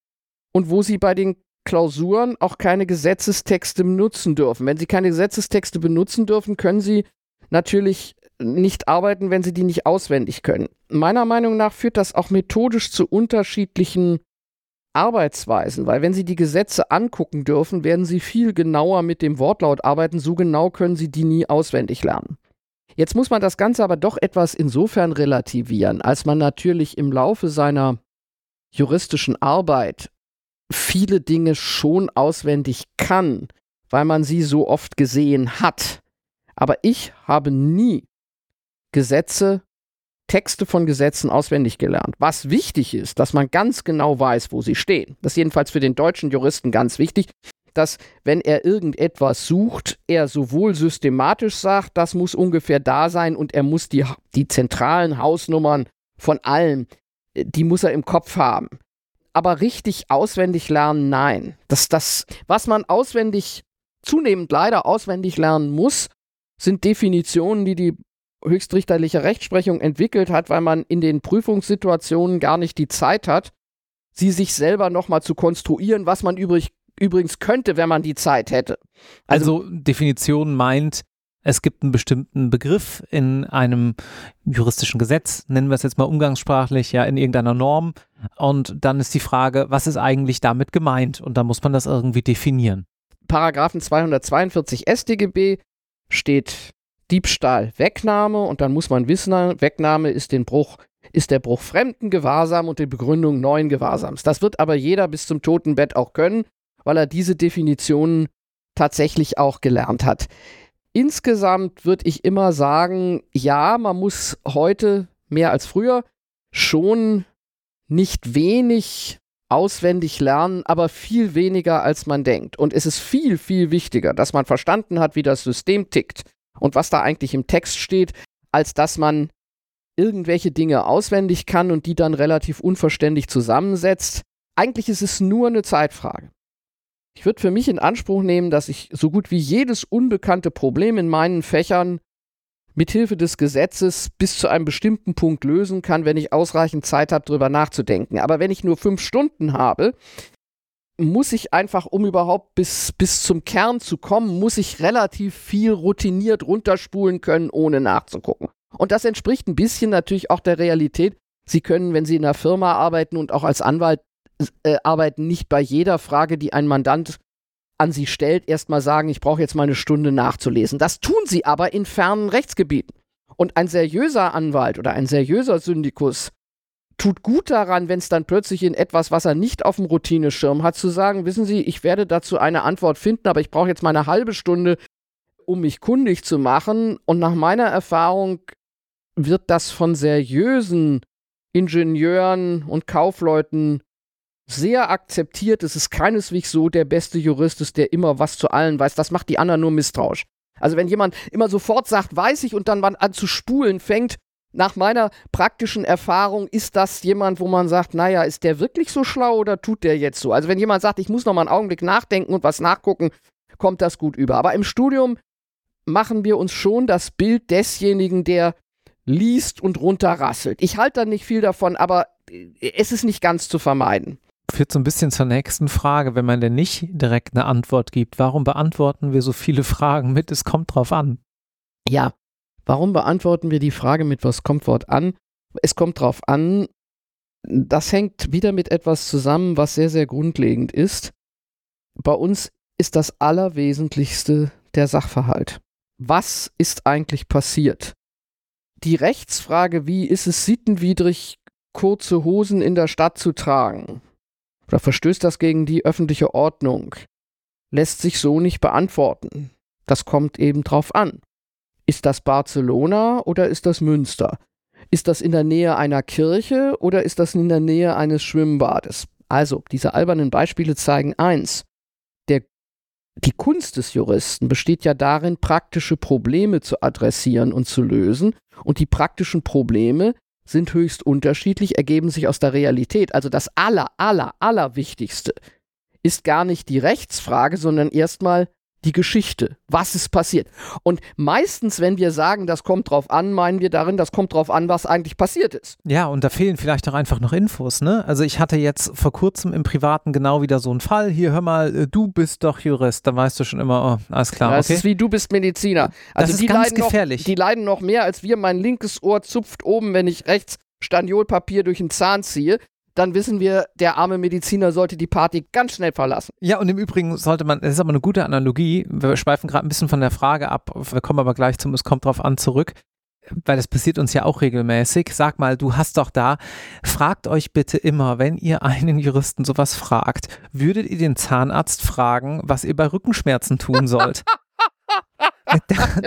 und wo sie bei den Klausuren auch keine Gesetzestexte benutzen dürfen. Wenn sie keine Gesetzestexte benutzen dürfen, können sie natürlich nicht arbeiten, wenn sie die nicht auswendig können. Meiner Meinung nach führt das auch methodisch zu unterschiedlichen Arbeitsweisen, weil wenn Sie die Gesetze angucken dürfen, werden Sie viel genauer mit dem Wortlaut arbeiten. So genau können Sie die nie auswendig lernen. Jetzt muss man das Ganze aber doch etwas insofern relativieren, als man natürlich im Laufe seiner juristischen Arbeit viele Dinge schon auswendig kann, weil man sie so oft gesehen hat. Aber ich habe nie Gesetze, Texte von Gesetzen auswendig gelernt. Was wichtig ist, dass man ganz genau weiß, wo sie stehen. Das ist jedenfalls für den deutschen Juristen ganz wichtig, dass wenn er irgendetwas sucht, er sowohl systematisch sagt, das muss ungefähr da sein und er muss die, die zentralen Hausnummern von allem die muss er im Kopf haben. Aber richtig auswendig lernen, nein. Das, das, was man auswendig, zunehmend leider auswendig lernen muss, sind Definitionen, die die höchstrichterliche Rechtsprechung entwickelt hat, weil man in den Prüfungssituationen gar nicht die Zeit hat, sie sich selber nochmal zu konstruieren, was man übrig, übrigens könnte, wenn man die Zeit hätte. Also, also Definition meint, es gibt einen bestimmten Begriff in einem juristischen Gesetz, nennen wir es jetzt mal umgangssprachlich, ja, in irgendeiner Norm. Und dann ist die Frage, was ist eigentlich damit gemeint? Und da muss man das irgendwie definieren. Paragraphen 242 StGB steht Diebstahl, Wegnahme und dann muss man wissen, Wegnahme ist den Bruch ist der Bruch fremden Gewahrsam und die Begründung neuen Gewahrsams. Das wird aber jeder bis zum Totenbett auch können, weil er diese Definitionen tatsächlich auch gelernt hat. Insgesamt würde ich immer sagen, ja, man muss heute mehr als früher schon nicht wenig auswendig lernen, aber viel weniger als man denkt. Und es ist viel, viel wichtiger, dass man verstanden hat, wie das System tickt und was da eigentlich im Text steht, als dass man irgendwelche Dinge auswendig kann und die dann relativ unverständlich zusammensetzt. Eigentlich ist es nur eine Zeitfrage. Ich würde für mich in Anspruch nehmen, dass ich so gut wie jedes unbekannte Problem in meinen Fächern mithilfe des Gesetzes bis zu einem bestimmten Punkt lösen kann, wenn ich ausreichend Zeit habe, darüber nachzudenken. Aber wenn ich nur fünf Stunden habe, muss ich einfach, um überhaupt bis, bis zum Kern zu kommen, muss ich relativ viel routiniert runterspulen können, ohne nachzugucken. Und das entspricht ein bisschen natürlich auch der Realität. Sie können, wenn Sie in einer Firma arbeiten und auch als Anwalt äh, arbeiten nicht bei jeder Frage, die ein Mandant an sie stellt, erstmal sagen, ich brauche jetzt mal eine Stunde nachzulesen. Das tun sie aber in fernen Rechtsgebieten. Und ein seriöser Anwalt oder ein seriöser Syndikus tut gut daran, wenn es dann plötzlich in etwas, was er nicht auf dem Routineschirm hat, zu sagen, wissen Sie, ich werde dazu eine Antwort finden, aber ich brauche jetzt mal eine halbe Stunde, um mich kundig zu machen. Und nach meiner Erfahrung wird das von seriösen Ingenieuren und Kaufleuten sehr akzeptiert. Es ist keineswegs so, der beste Jurist ist, der immer was zu allen weiß. Das macht die anderen nur misstrauisch. Also wenn jemand immer sofort sagt, weiß ich und dann an zu spulen fängt, nach meiner praktischen Erfahrung ist das jemand, wo man sagt, naja, ist der wirklich so schlau oder tut der jetzt so? Also wenn jemand sagt, ich muss noch mal einen Augenblick nachdenken und was nachgucken, kommt das gut über. Aber im Studium machen wir uns schon das Bild desjenigen, der liest und runterrasselt. Ich halte da nicht viel davon, aber es ist nicht ganz zu vermeiden. Führt so ein bisschen zur nächsten Frage, wenn man denn nicht direkt eine Antwort gibt. Warum beantworten wir so viele Fragen mit, es kommt drauf an? Ja, warum beantworten wir die Frage mit, was kommt Wort an? Es kommt drauf an, das hängt wieder mit etwas zusammen, was sehr, sehr grundlegend ist. Bei uns ist das Allerwesentlichste der Sachverhalt. Was ist eigentlich passiert? Die Rechtsfrage, wie ist es sittenwidrig, kurze Hosen in der Stadt zu tragen? Oder verstößt das gegen die öffentliche Ordnung? Lässt sich so nicht beantworten. Das kommt eben drauf an. Ist das Barcelona oder ist das Münster? Ist das in der Nähe einer Kirche oder ist das in der Nähe eines Schwimmbades? Also, diese albernen Beispiele zeigen eins. Der, die Kunst des Juristen besteht ja darin, praktische Probleme zu adressieren und zu lösen. Und die praktischen Probleme sind höchst unterschiedlich, ergeben sich aus der Realität. Also das aller, aller, allerwichtigste ist gar nicht die Rechtsfrage, sondern erstmal die Geschichte. Was ist passiert? Und meistens, wenn wir sagen, das kommt drauf an, meinen wir darin, das kommt drauf an, was eigentlich passiert ist. Ja, und da fehlen vielleicht auch einfach noch Infos, ne? Also ich hatte jetzt vor kurzem im Privaten genau wieder so einen Fall. Hier, hör mal, äh, du bist doch Jurist. Da weißt du schon immer, oh, alles klar. Das okay. ist wie du bist Mediziner. Also das ist die ganz leiden gefährlich. Noch, die leiden noch mehr als wir. Mein linkes Ohr zupft oben, wenn ich rechts Staniolpapier durch den Zahn ziehe dann wissen wir, der arme Mediziner sollte die Party ganz schnell verlassen. Ja, und im Übrigen sollte man, das ist aber eine gute Analogie, wir schweifen gerade ein bisschen von der Frage ab, wir kommen aber gleich zum, es kommt drauf an, zurück, weil das passiert uns ja auch regelmäßig. Sag mal, du hast doch da, fragt euch bitte immer, wenn ihr einen Juristen sowas fragt, würdet ihr den Zahnarzt fragen, was ihr bei Rückenschmerzen tun sollt?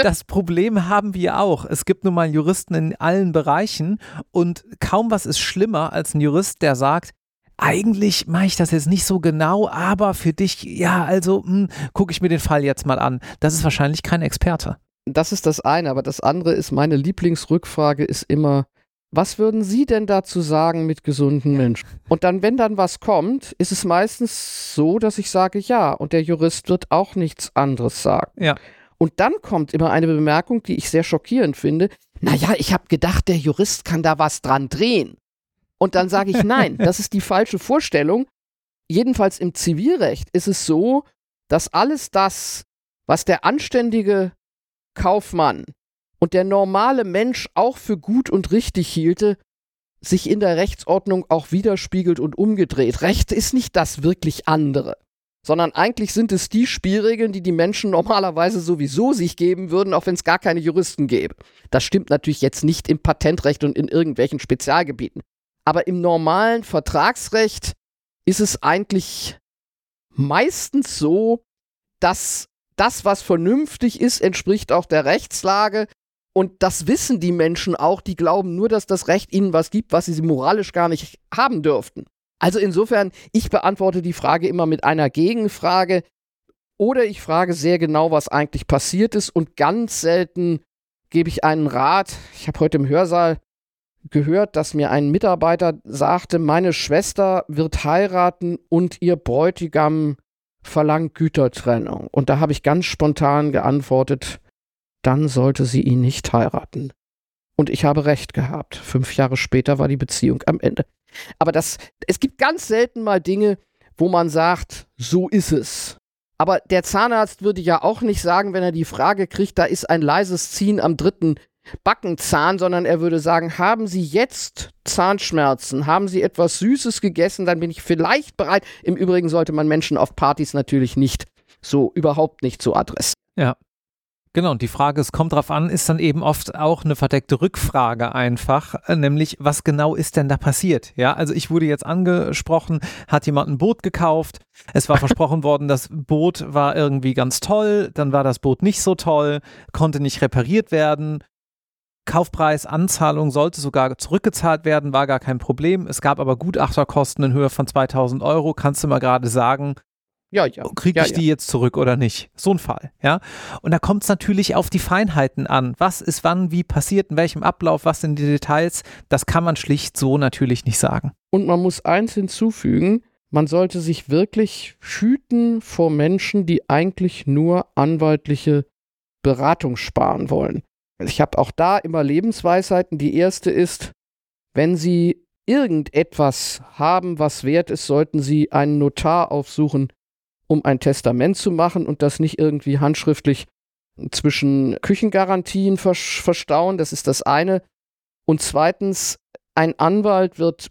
Das Problem haben wir auch. Es gibt nun mal Juristen in allen Bereichen und kaum was ist schlimmer als ein Jurist, der sagt, eigentlich mache ich das jetzt nicht so genau, aber für dich, ja, also hm, gucke ich mir den Fall jetzt mal an. Das ist wahrscheinlich kein Experte. Das ist das eine, aber das andere ist, meine Lieblingsrückfrage ist immer, was würden Sie denn dazu sagen mit gesunden Menschen? Und dann, wenn dann was kommt, ist es meistens so, dass ich sage ja und der Jurist wird auch nichts anderes sagen. Ja. Und dann kommt immer eine Bemerkung, die ich sehr schockierend finde. Naja, ich habe gedacht, der Jurist kann da was dran drehen. Und dann sage ich, nein, das ist die falsche Vorstellung. Jedenfalls im Zivilrecht ist es so, dass alles das, was der anständige Kaufmann und der normale Mensch auch für gut und richtig hielte, sich in der Rechtsordnung auch widerspiegelt und umgedreht. Recht ist nicht das wirklich andere sondern eigentlich sind es die Spielregeln, die die Menschen normalerweise sowieso sich geben würden, auch wenn es gar keine Juristen gäbe. Das stimmt natürlich jetzt nicht im Patentrecht und in irgendwelchen Spezialgebieten. Aber im normalen Vertragsrecht ist es eigentlich meistens so, dass das, was vernünftig ist, entspricht auch der Rechtslage. Und das wissen die Menschen auch, die glauben nur, dass das Recht ihnen was gibt, was sie moralisch gar nicht haben dürften. Also insofern, ich beantworte die Frage immer mit einer Gegenfrage oder ich frage sehr genau, was eigentlich passiert ist und ganz selten gebe ich einen Rat. Ich habe heute im Hörsaal gehört, dass mir ein Mitarbeiter sagte, meine Schwester wird heiraten und ihr Bräutigam verlangt Gütertrennung. Und da habe ich ganz spontan geantwortet, dann sollte sie ihn nicht heiraten. Und ich habe recht gehabt. Fünf Jahre später war die Beziehung am Ende. Aber das, es gibt ganz selten mal Dinge, wo man sagt, so ist es. Aber der Zahnarzt würde ja auch nicht sagen, wenn er die Frage kriegt, da ist ein leises Ziehen am dritten Backenzahn, sondern er würde sagen, haben Sie jetzt Zahnschmerzen? Haben Sie etwas Süßes gegessen? Dann bin ich vielleicht bereit. Im Übrigen sollte man Menschen auf Partys natürlich nicht so überhaupt nicht so adressieren. Ja. Genau, und die Frage, es kommt drauf an, ist dann eben oft auch eine verdeckte Rückfrage einfach, äh, nämlich was genau ist denn da passiert? Ja, also ich wurde jetzt angesprochen, hat jemand ein Boot gekauft, es war versprochen worden, das Boot war irgendwie ganz toll, dann war das Boot nicht so toll, konnte nicht repariert werden, Kaufpreis, Anzahlung sollte sogar zurückgezahlt werden, war gar kein Problem. Es gab aber Gutachterkosten in Höhe von 2000 Euro. Kannst du mal gerade sagen, ja, ja. Kriege ich ja, die ja. jetzt zurück oder nicht? So ein Fall, ja. Und da kommt es natürlich auf die Feinheiten an. Was ist wann, wie passiert, in welchem Ablauf, was sind die Details? Das kann man schlicht so natürlich nicht sagen. Und man muss eins hinzufügen, man sollte sich wirklich hüten vor Menschen, die eigentlich nur anwaltliche Beratung sparen wollen. Ich habe auch da immer Lebensweisheiten. Die erste ist, wenn Sie irgendetwas haben, was wert ist, sollten Sie einen Notar aufsuchen, um ein Testament zu machen und das nicht irgendwie handschriftlich zwischen Küchengarantien verstauen. Das ist das eine. Und zweitens, ein Anwalt wird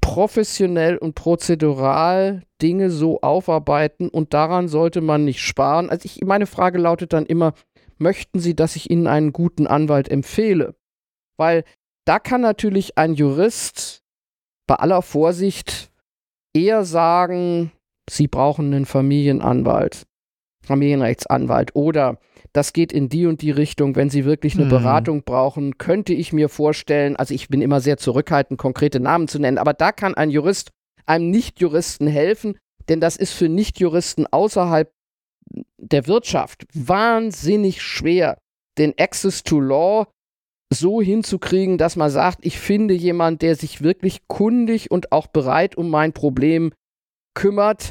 professionell und prozedural Dinge so aufarbeiten und daran sollte man nicht sparen. Also ich, meine Frage lautet dann immer, möchten Sie, dass ich Ihnen einen guten Anwalt empfehle? Weil da kann natürlich ein Jurist bei aller Vorsicht eher sagen, Sie brauchen einen Familienanwalt, Familienrechtsanwalt oder das geht in die und die Richtung. Wenn Sie wirklich eine hm. Beratung brauchen, könnte ich mir vorstellen, also ich bin immer sehr zurückhaltend, konkrete Namen zu nennen, aber da kann ein Jurist einem Nichtjuristen helfen, denn das ist für Nichtjuristen außerhalb der Wirtschaft wahnsinnig schwer, den Access to Law so hinzukriegen, dass man sagt, ich finde jemand, der sich wirklich kundig und auch bereit um mein Problem kümmert.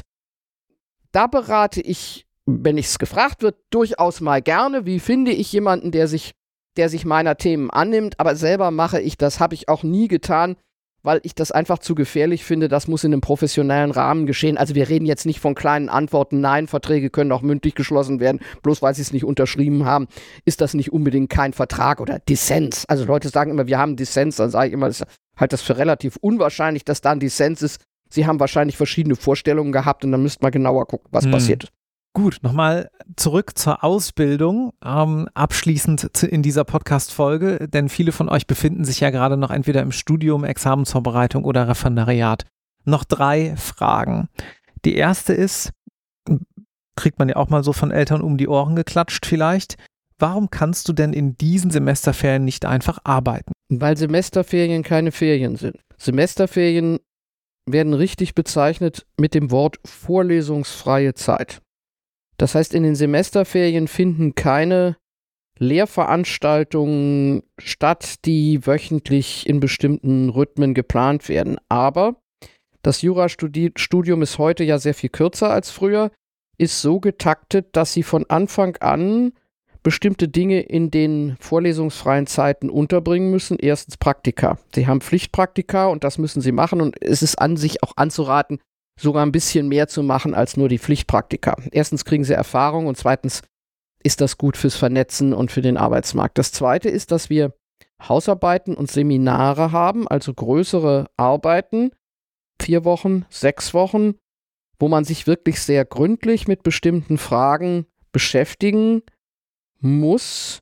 Da berate ich wenn ich es gefragt wird, durchaus mal gerne. Wie finde ich jemanden, der sich, der sich meiner Themen annimmt? Aber selber mache ich das, habe ich auch nie getan, weil ich das einfach zu gefährlich finde. Das muss in einem professionellen Rahmen geschehen. Also wir reden jetzt nicht von kleinen Antworten. Nein, Verträge können auch mündlich geschlossen werden. Bloß weil sie es nicht unterschrieben haben, ist das nicht unbedingt kein Vertrag oder Dissens. Also Leute sagen immer, wir haben Dissens. Dann sage ich immer, das halte das für relativ unwahrscheinlich, dass da ein Dissens ist. Sie haben wahrscheinlich verschiedene Vorstellungen gehabt und dann müsst man genauer gucken, was hm. passiert ist. Gut, nochmal zurück zur Ausbildung, ähm, abschließend zu, in dieser Podcast-Folge, denn viele von euch befinden sich ja gerade noch entweder im Studium, Examensvorbereitung oder Referendariat. Noch drei Fragen. Die erste ist, kriegt man ja auch mal so von Eltern um die Ohren geklatscht vielleicht. Warum kannst du denn in diesen Semesterferien nicht einfach arbeiten? Weil Semesterferien keine Ferien sind. Semesterferien werden richtig bezeichnet mit dem Wort vorlesungsfreie Zeit. Das heißt, in den Semesterferien finden keine Lehrveranstaltungen statt, die wöchentlich in bestimmten Rhythmen geplant werden. Aber das Jurastudium ist heute ja sehr viel kürzer als früher, ist so getaktet, dass sie von Anfang an bestimmte Dinge in den vorlesungsfreien Zeiten unterbringen müssen. Erstens Praktika. Sie haben Pflichtpraktika und das müssen sie machen und es ist an sich auch anzuraten, sogar ein bisschen mehr zu machen als nur die Pflichtpraktika. Erstens kriegen sie Erfahrung und zweitens ist das gut fürs Vernetzen und für den Arbeitsmarkt. Das zweite ist, dass wir Hausarbeiten und Seminare haben, also größere Arbeiten, vier Wochen, sechs Wochen, wo man sich wirklich sehr gründlich mit bestimmten Fragen beschäftigen muss.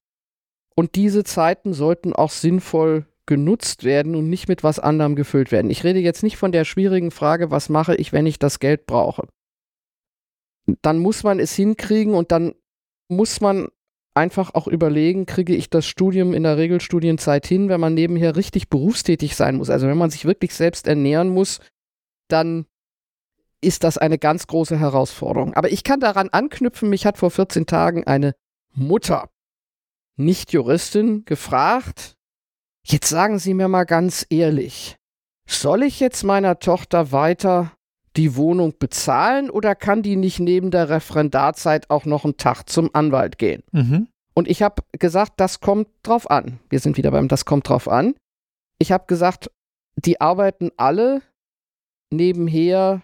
Und diese Zeiten sollten auch sinnvoll genutzt werden und nicht mit was anderem gefüllt werden. Ich rede jetzt nicht von der schwierigen Frage, was mache ich, wenn ich das Geld brauche. Dann muss man es hinkriegen und dann muss man einfach auch überlegen, kriege ich das Studium in der Regelstudienzeit hin, wenn man nebenher richtig berufstätig sein muss. Also wenn man sich wirklich selbst ernähren muss, dann ist das eine ganz große Herausforderung. Aber ich kann daran anknüpfen, mich hat vor 14 Tagen eine Mutter, nicht Juristin, gefragt, Jetzt sagen Sie mir mal ganz ehrlich, soll ich jetzt meiner Tochter weiter die Wohnung bezahlen oder kann die nicht neben der Referendarzeit auch noch einen Tag zum Anwalt gehen? Mhm. Und ich habe gesagt, das kommt drauf an. Wir sind wieder beim Das kommt drauf an. Ich habe gesagt, die arbeiten alle nebenher,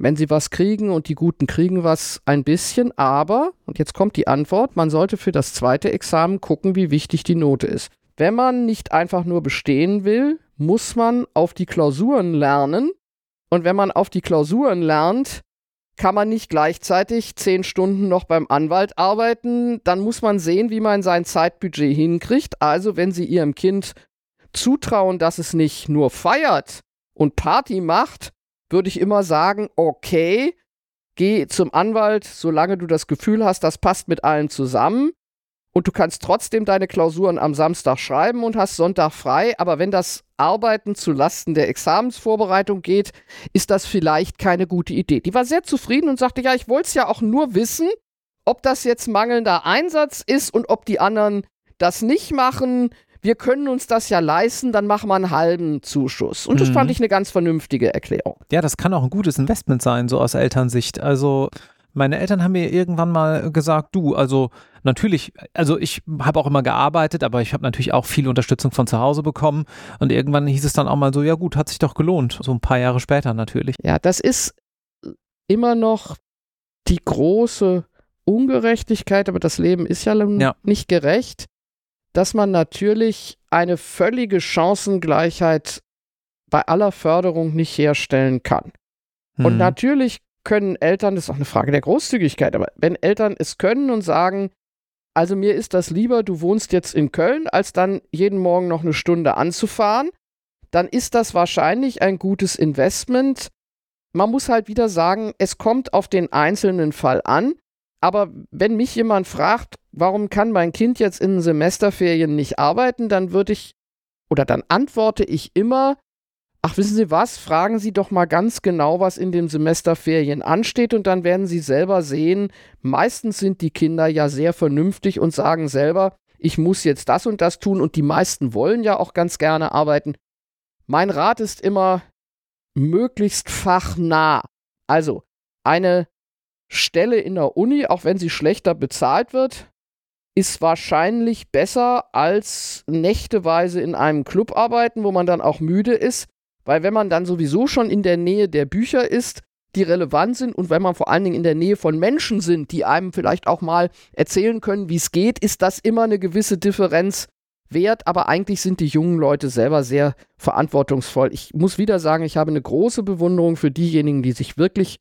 wenn sie was kriegen und die Guten kriegen was ein bisschen, aber, und jetzt kommt die Antwort, man sollte für das zweite Examen gucken, wie wichtig die Note ist. Wenn man nicht einfach nur bestehen will, muss man auf die Klausuren lernen. Und wenn man auf die Klausuren lernt, kann man nicht gleichzeitig zehn Stunden noch beim Anwalt arbeiten. Dann muss man sehen, wie man sein Zeitbudget hinkriegt. Also wenn Sie Ihrem Kind zutrauen, dass es nicht nur feiert und Party macht, würde ich immer sagen, okay, geh zum Anwalt, solange du das Gefühl hast, das passt mit allen zusammen und du kannst trotzdem deine Klausuren am Samstag schreiben und hast Sonntag frei, aber wenn das Arbeiten zu Lasten der Examensvorbereitung geht, ist das vielleicht keine gute Idee. Die war sehr zufrieden und sagte, ja, ich wollte es ja auch nur wissen, ob das jetzt mangelnder Einsatz ist und ob die anderen das nicht machen. Wir können uns das ja leisten, dann machen wir einen halben Zuschuss. Und das mhm. fand ich eine ganz vernünftige Erklärung. Ja, das kann auch ein gutes Investment sein, so aus Elternsicht. Also Meine Eltern haben mir irgendwann mal gesagt, du, also natürlich, also ich habe auch immer gearbeitet, aber ich habe natürlich auch viel Unterstützung von zu Hause bekommen. Und irgendwann hieß es dann auch mal so, ja gut, hat sich doch gelohnt. So ein paar Jahre später natürlich. Ja, das ist immer noch die große Ungerechtigkeit, aber das Leben ist ja, ja. nicht gerecht, dass man natürlich eine völlige Chancengleichheit bei aller Förderung nicht herstellen kann. Hm. Und natürlich können Eltern, das ist auch eine Frage der Großzügigkeit, aber wenn Eltern es können und sagen, also mir ist das lieber, du wohnst jetzt in Köln, als dann jeden Morgen noch eine Stunde anzufahren, dann ist das wahrscheinlich ein gutes Investment. Man muss halt wieder sagen, es kommt auf den einzelnen Fall an. Aber wenn mich jemand fragt, warum kann mein Kind jetzt in Semesterferien nicht arbeiten, dann würde ich oder dann antworte ich immer, ach wissen Sie was, fragen Sie doch mal ganz genau, was in den Semesterferien ansteht und dann werden Sie selber sehen, meistens sind die Kinder ja sehr vernünftig und sagen selber, ich muss jetzt das und das tun und die meisten wollen ja auch ganz gerne arbeiten. Mein Rat ist immer möglichst fachnah. Also eine Stelle in der Uni, auch wenn sie schlechter bezahlt wird, ist wahrscheinlich besser als nächteweise in einem Club arbeiten, wo man dann auch müde ist, weil wenn man dann sowieso schon in der Nähe der Bücher ist, die relevant sind und wenn man vor allen Dingen in der Nähe von Menschen sind, die einem vielleicht auch mal erzählen können, wie es geht, ist das immer eine gewisse Differenz wert, aber eigentlich sind die jungen Leute selber sehr verantwortungsvoll. Ich muss wieder sagen, ich habe eine große Bewunderung für diejenigen, die sich wirklich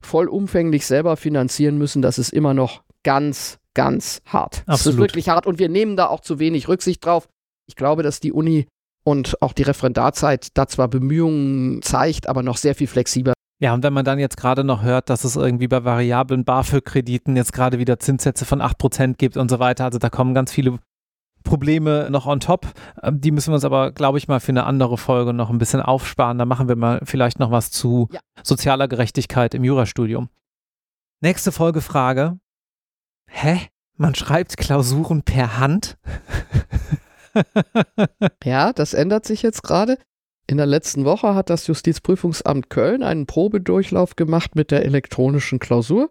vollumfänglich selber finanzieren müssen, das ist immer noch ganz, ganz hart. Absolut. Das ist wirklich hart und wir nehmen da auch zu wenig Rücksicht drauf. Ich glaube, dass die Uni und auch die Referendarzeit da zwar Bemühungen zeigt, aber noch sehr viel flexibler. Ja, und wenn man dann jetzt gerade noch hört, dass es irgendwie bei variablen BAföG-Krediten jetzt gerade wieder Zinssätze von 8% gibt und so weiter, also da kommen ganz viele Probleme noch on top. Ähm, die müssen wir uns aber, glaube ich, mal für eine andere Folge noch ein bisschen aufsparen. Da machen wir mal vielleicht noch was zu ja. sozialer Gerechtigkeit im Jurastudium. Nächste Folgefrage. Hä? Man schreibt Klausuren per Hand? ja, das ändert sich jetzt gerade. In der letzten Woche hat das Justizprüfungsamt Köln einen Probedurchlauf gemacht mit der elektronischen Klausur.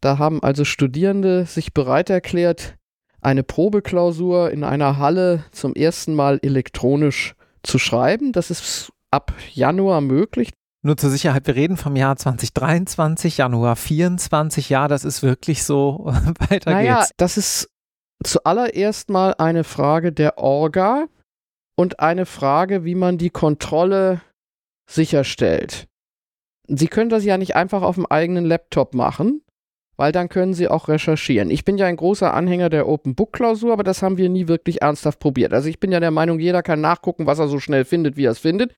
Da haben also Studierende sich bereit erklärt, eine Probeklausur in einer Halle zum ersten Mal elektronisch zu schreiben. Das ist ab Januar möglich. Nur zur Sicherheit, wir reden vom Jahr 2023, Januar 24. Ja, das ist wirklich so. Weiter naja, geht's. Das ist zuallererst mal eine Frage der Orga und eine Frage, wie man die Kontrolle sicherstellt. Sie können das ja nicht einfach auf dem eigenen Laptop machen, weil dann können Sie auch recherchieren. Ich bin ja ein großer Anhänger der Open Book Klausur, aber das haben wir nie wirklich ernsthaft probiert. Also ich bin ja der Meinung, jeder kann nachgucken, was er so schnell findet, wie er es findet.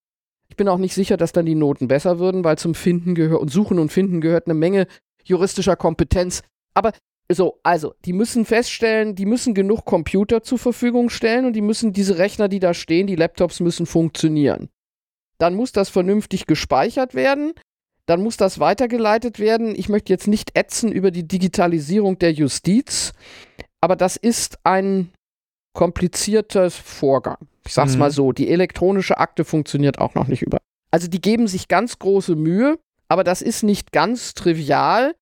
Ich bin auch nicht sicher, dass dann die Noten besser würden, weil zum Finden gehört und Suchen und Finden gehört eine Menge juristischer Kompetenz. Aber so, also, die müssen feststellen, die müssen genug Computer zur Verfügung stellen und die müssen diese Rechner, die da stehen, die Laptops müssen funktionieren. Dann muss das vernünftig gespeichert werden dann muss das weitergeleitet werden. Ich möchte jetzt nicht ätzen über die Digitalisierung der Justiz, aber das ist ein komplizierter Vorgang. Ich sag's mhm. mal so, die elektronische Akte funktioniert auch noch nicht über. Also die geben sich ganz große Mühe, aber das ist nicht ganz trivial.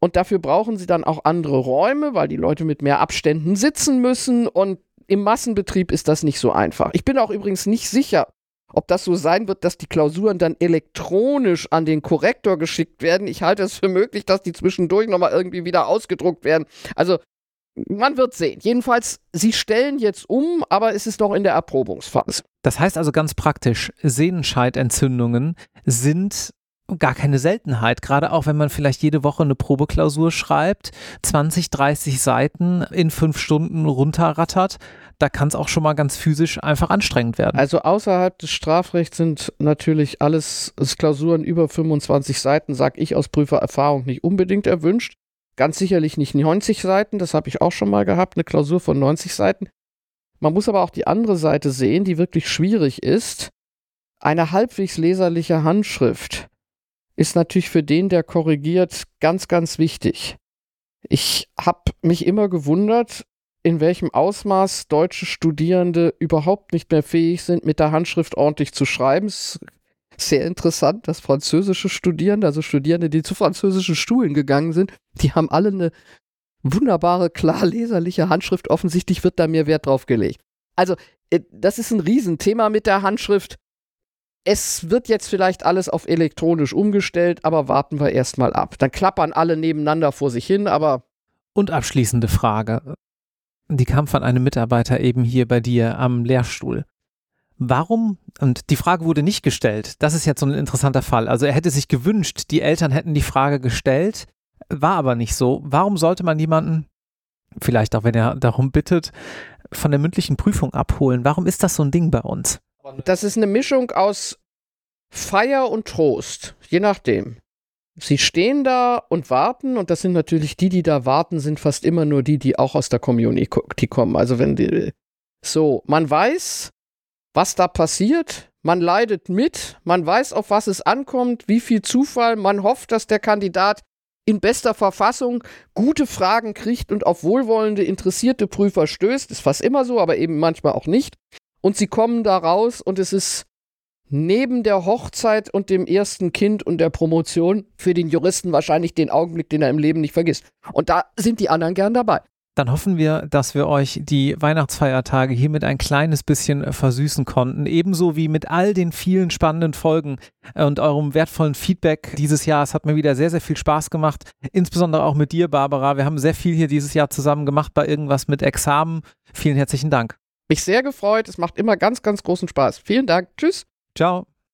Und dafür brauchen sie dann auch andere Räume, weil die Leute mit mehr Abständen sitzen müssen. Und im Massenbetrieb ist das nicht so einfach. Ich bin auch übrigens nicht sicher, ob das so sein wird, dass die Klausuren dann elektronisch an den Korrektor geschickt werden, ich halte es für möglich, dass die zwischendurch nochmal irgendwie wieder ausgedruckt werden. Also, man wird sehen. Jedenfalls, sie stellen jetzt um, aber es ist noch in der Erprobungsphase. Das heißt also ganz praktisch, Sehnenscheidentzündungen sind gar keine Seltenheit, gerade auch wenn man vielleicht jede Woche eine Probeklausur schreibt, 20, 30 Seiten in fünf Stunden runterrattert da kann es auch schon mal ganz physisch einfach anstrengend werden. Also außerhalb des Strafrechts sind natürlich alles Klausuren über 25 Seiten, sag ich aus Prüfererfahrung, nicht unbedingt erwünscht. Ganz sicherlich nicht 90 Seiten, das habe ich auch schon mal gehabt, eine Klausur von 90 Seiten. Man muss aber auch die andere Seite sehen, die wirklich schwierig ist. Eine halbwegs leserliche Handschrift ist natürlich für den, der korrigiert, ganz, ganz wichtig. Ich habe mich immer gewundert, in welchem Ausmaß deutsche Studierende überhaupt nicht mehr fähig sind, mit der Handschrift ordentlich zu schreiben. Es sehr interessant, dass französische Studierende, also Studierende, die zu französischen Schulen gegangen sind, die haben alle eine wunderbare, klar leserliche Handschrift. Offensichtlich wird da mehr Wert drauf gelegt. Also, äh, das ist ein Riesenthema mit der Handschrift. Es wird jetzt vielleicht alles auf elektronisch umgestellt, aber warten wir erstmal ab. Dann klappern alle nebeneinander vor sich hin, aber. Und abschließende Frage. Die kam von einem Mitarbeiter eben hier bei dir am Lehrstuhl. Warum, und die Frage wurde nicht gestellt, das ist jetzt so ein interessanter Fall. Also er hätte sich gewünscht, die Eltern hätten die Frage gestellt, war aber nicht so. Warum sollte man jemanden, vielleicht auch wenn er darum bittet, von der mündlichen Prüfung abholen? Warum ist das so ein Ding bei uns? Das ist eine Mischung aus Feier und Trost, je nachdem. Sie stehen da und warten, und das sind natürlich die, die da warten, sind fast immer nur die, die auch aus der Community kommen. Also wenn die so, man weiß, was da passiert, man leidet mit, man weiß, auf was es ankommt, wie viel Zufall, man hofft, dass der Kandidat in bester Verfassung gute Fragen kriegt und auf wohlwollende, interessierte Prüfer stößt. Ist fast immer so, aber eben manchmal auch nicht. Und sie kommen da raus und es ist neben der Hochzeit und dem ersten Kind und der Promotion für den Juristen wahrscheinlich den Augenblick, den er im Leben nicht vergisst. Und da sind die anderen gern dabei. Dann hoffen wir, dass wir euch die Weihnachtsfeiertage hiermit ein kleines bisschen versüßen konnten. Ebenso wie mit all den vielen spannenden Folgen und eurem wertvollen Feedback dieses Jahr. Es hat mir wieder sehr, sehr viel Spaß gemacht. Insbesondere auch mit dir, Barbara. Wir haben sehr viel hier dieses Jahr zusammen gemacht bei irgendwas mit Examen. Vielen herzlichen Dank. Mich sehr gefreut. Es macht immer ganz, ganz großen Spaß. Vielen Dank. Tschüss. Ciao.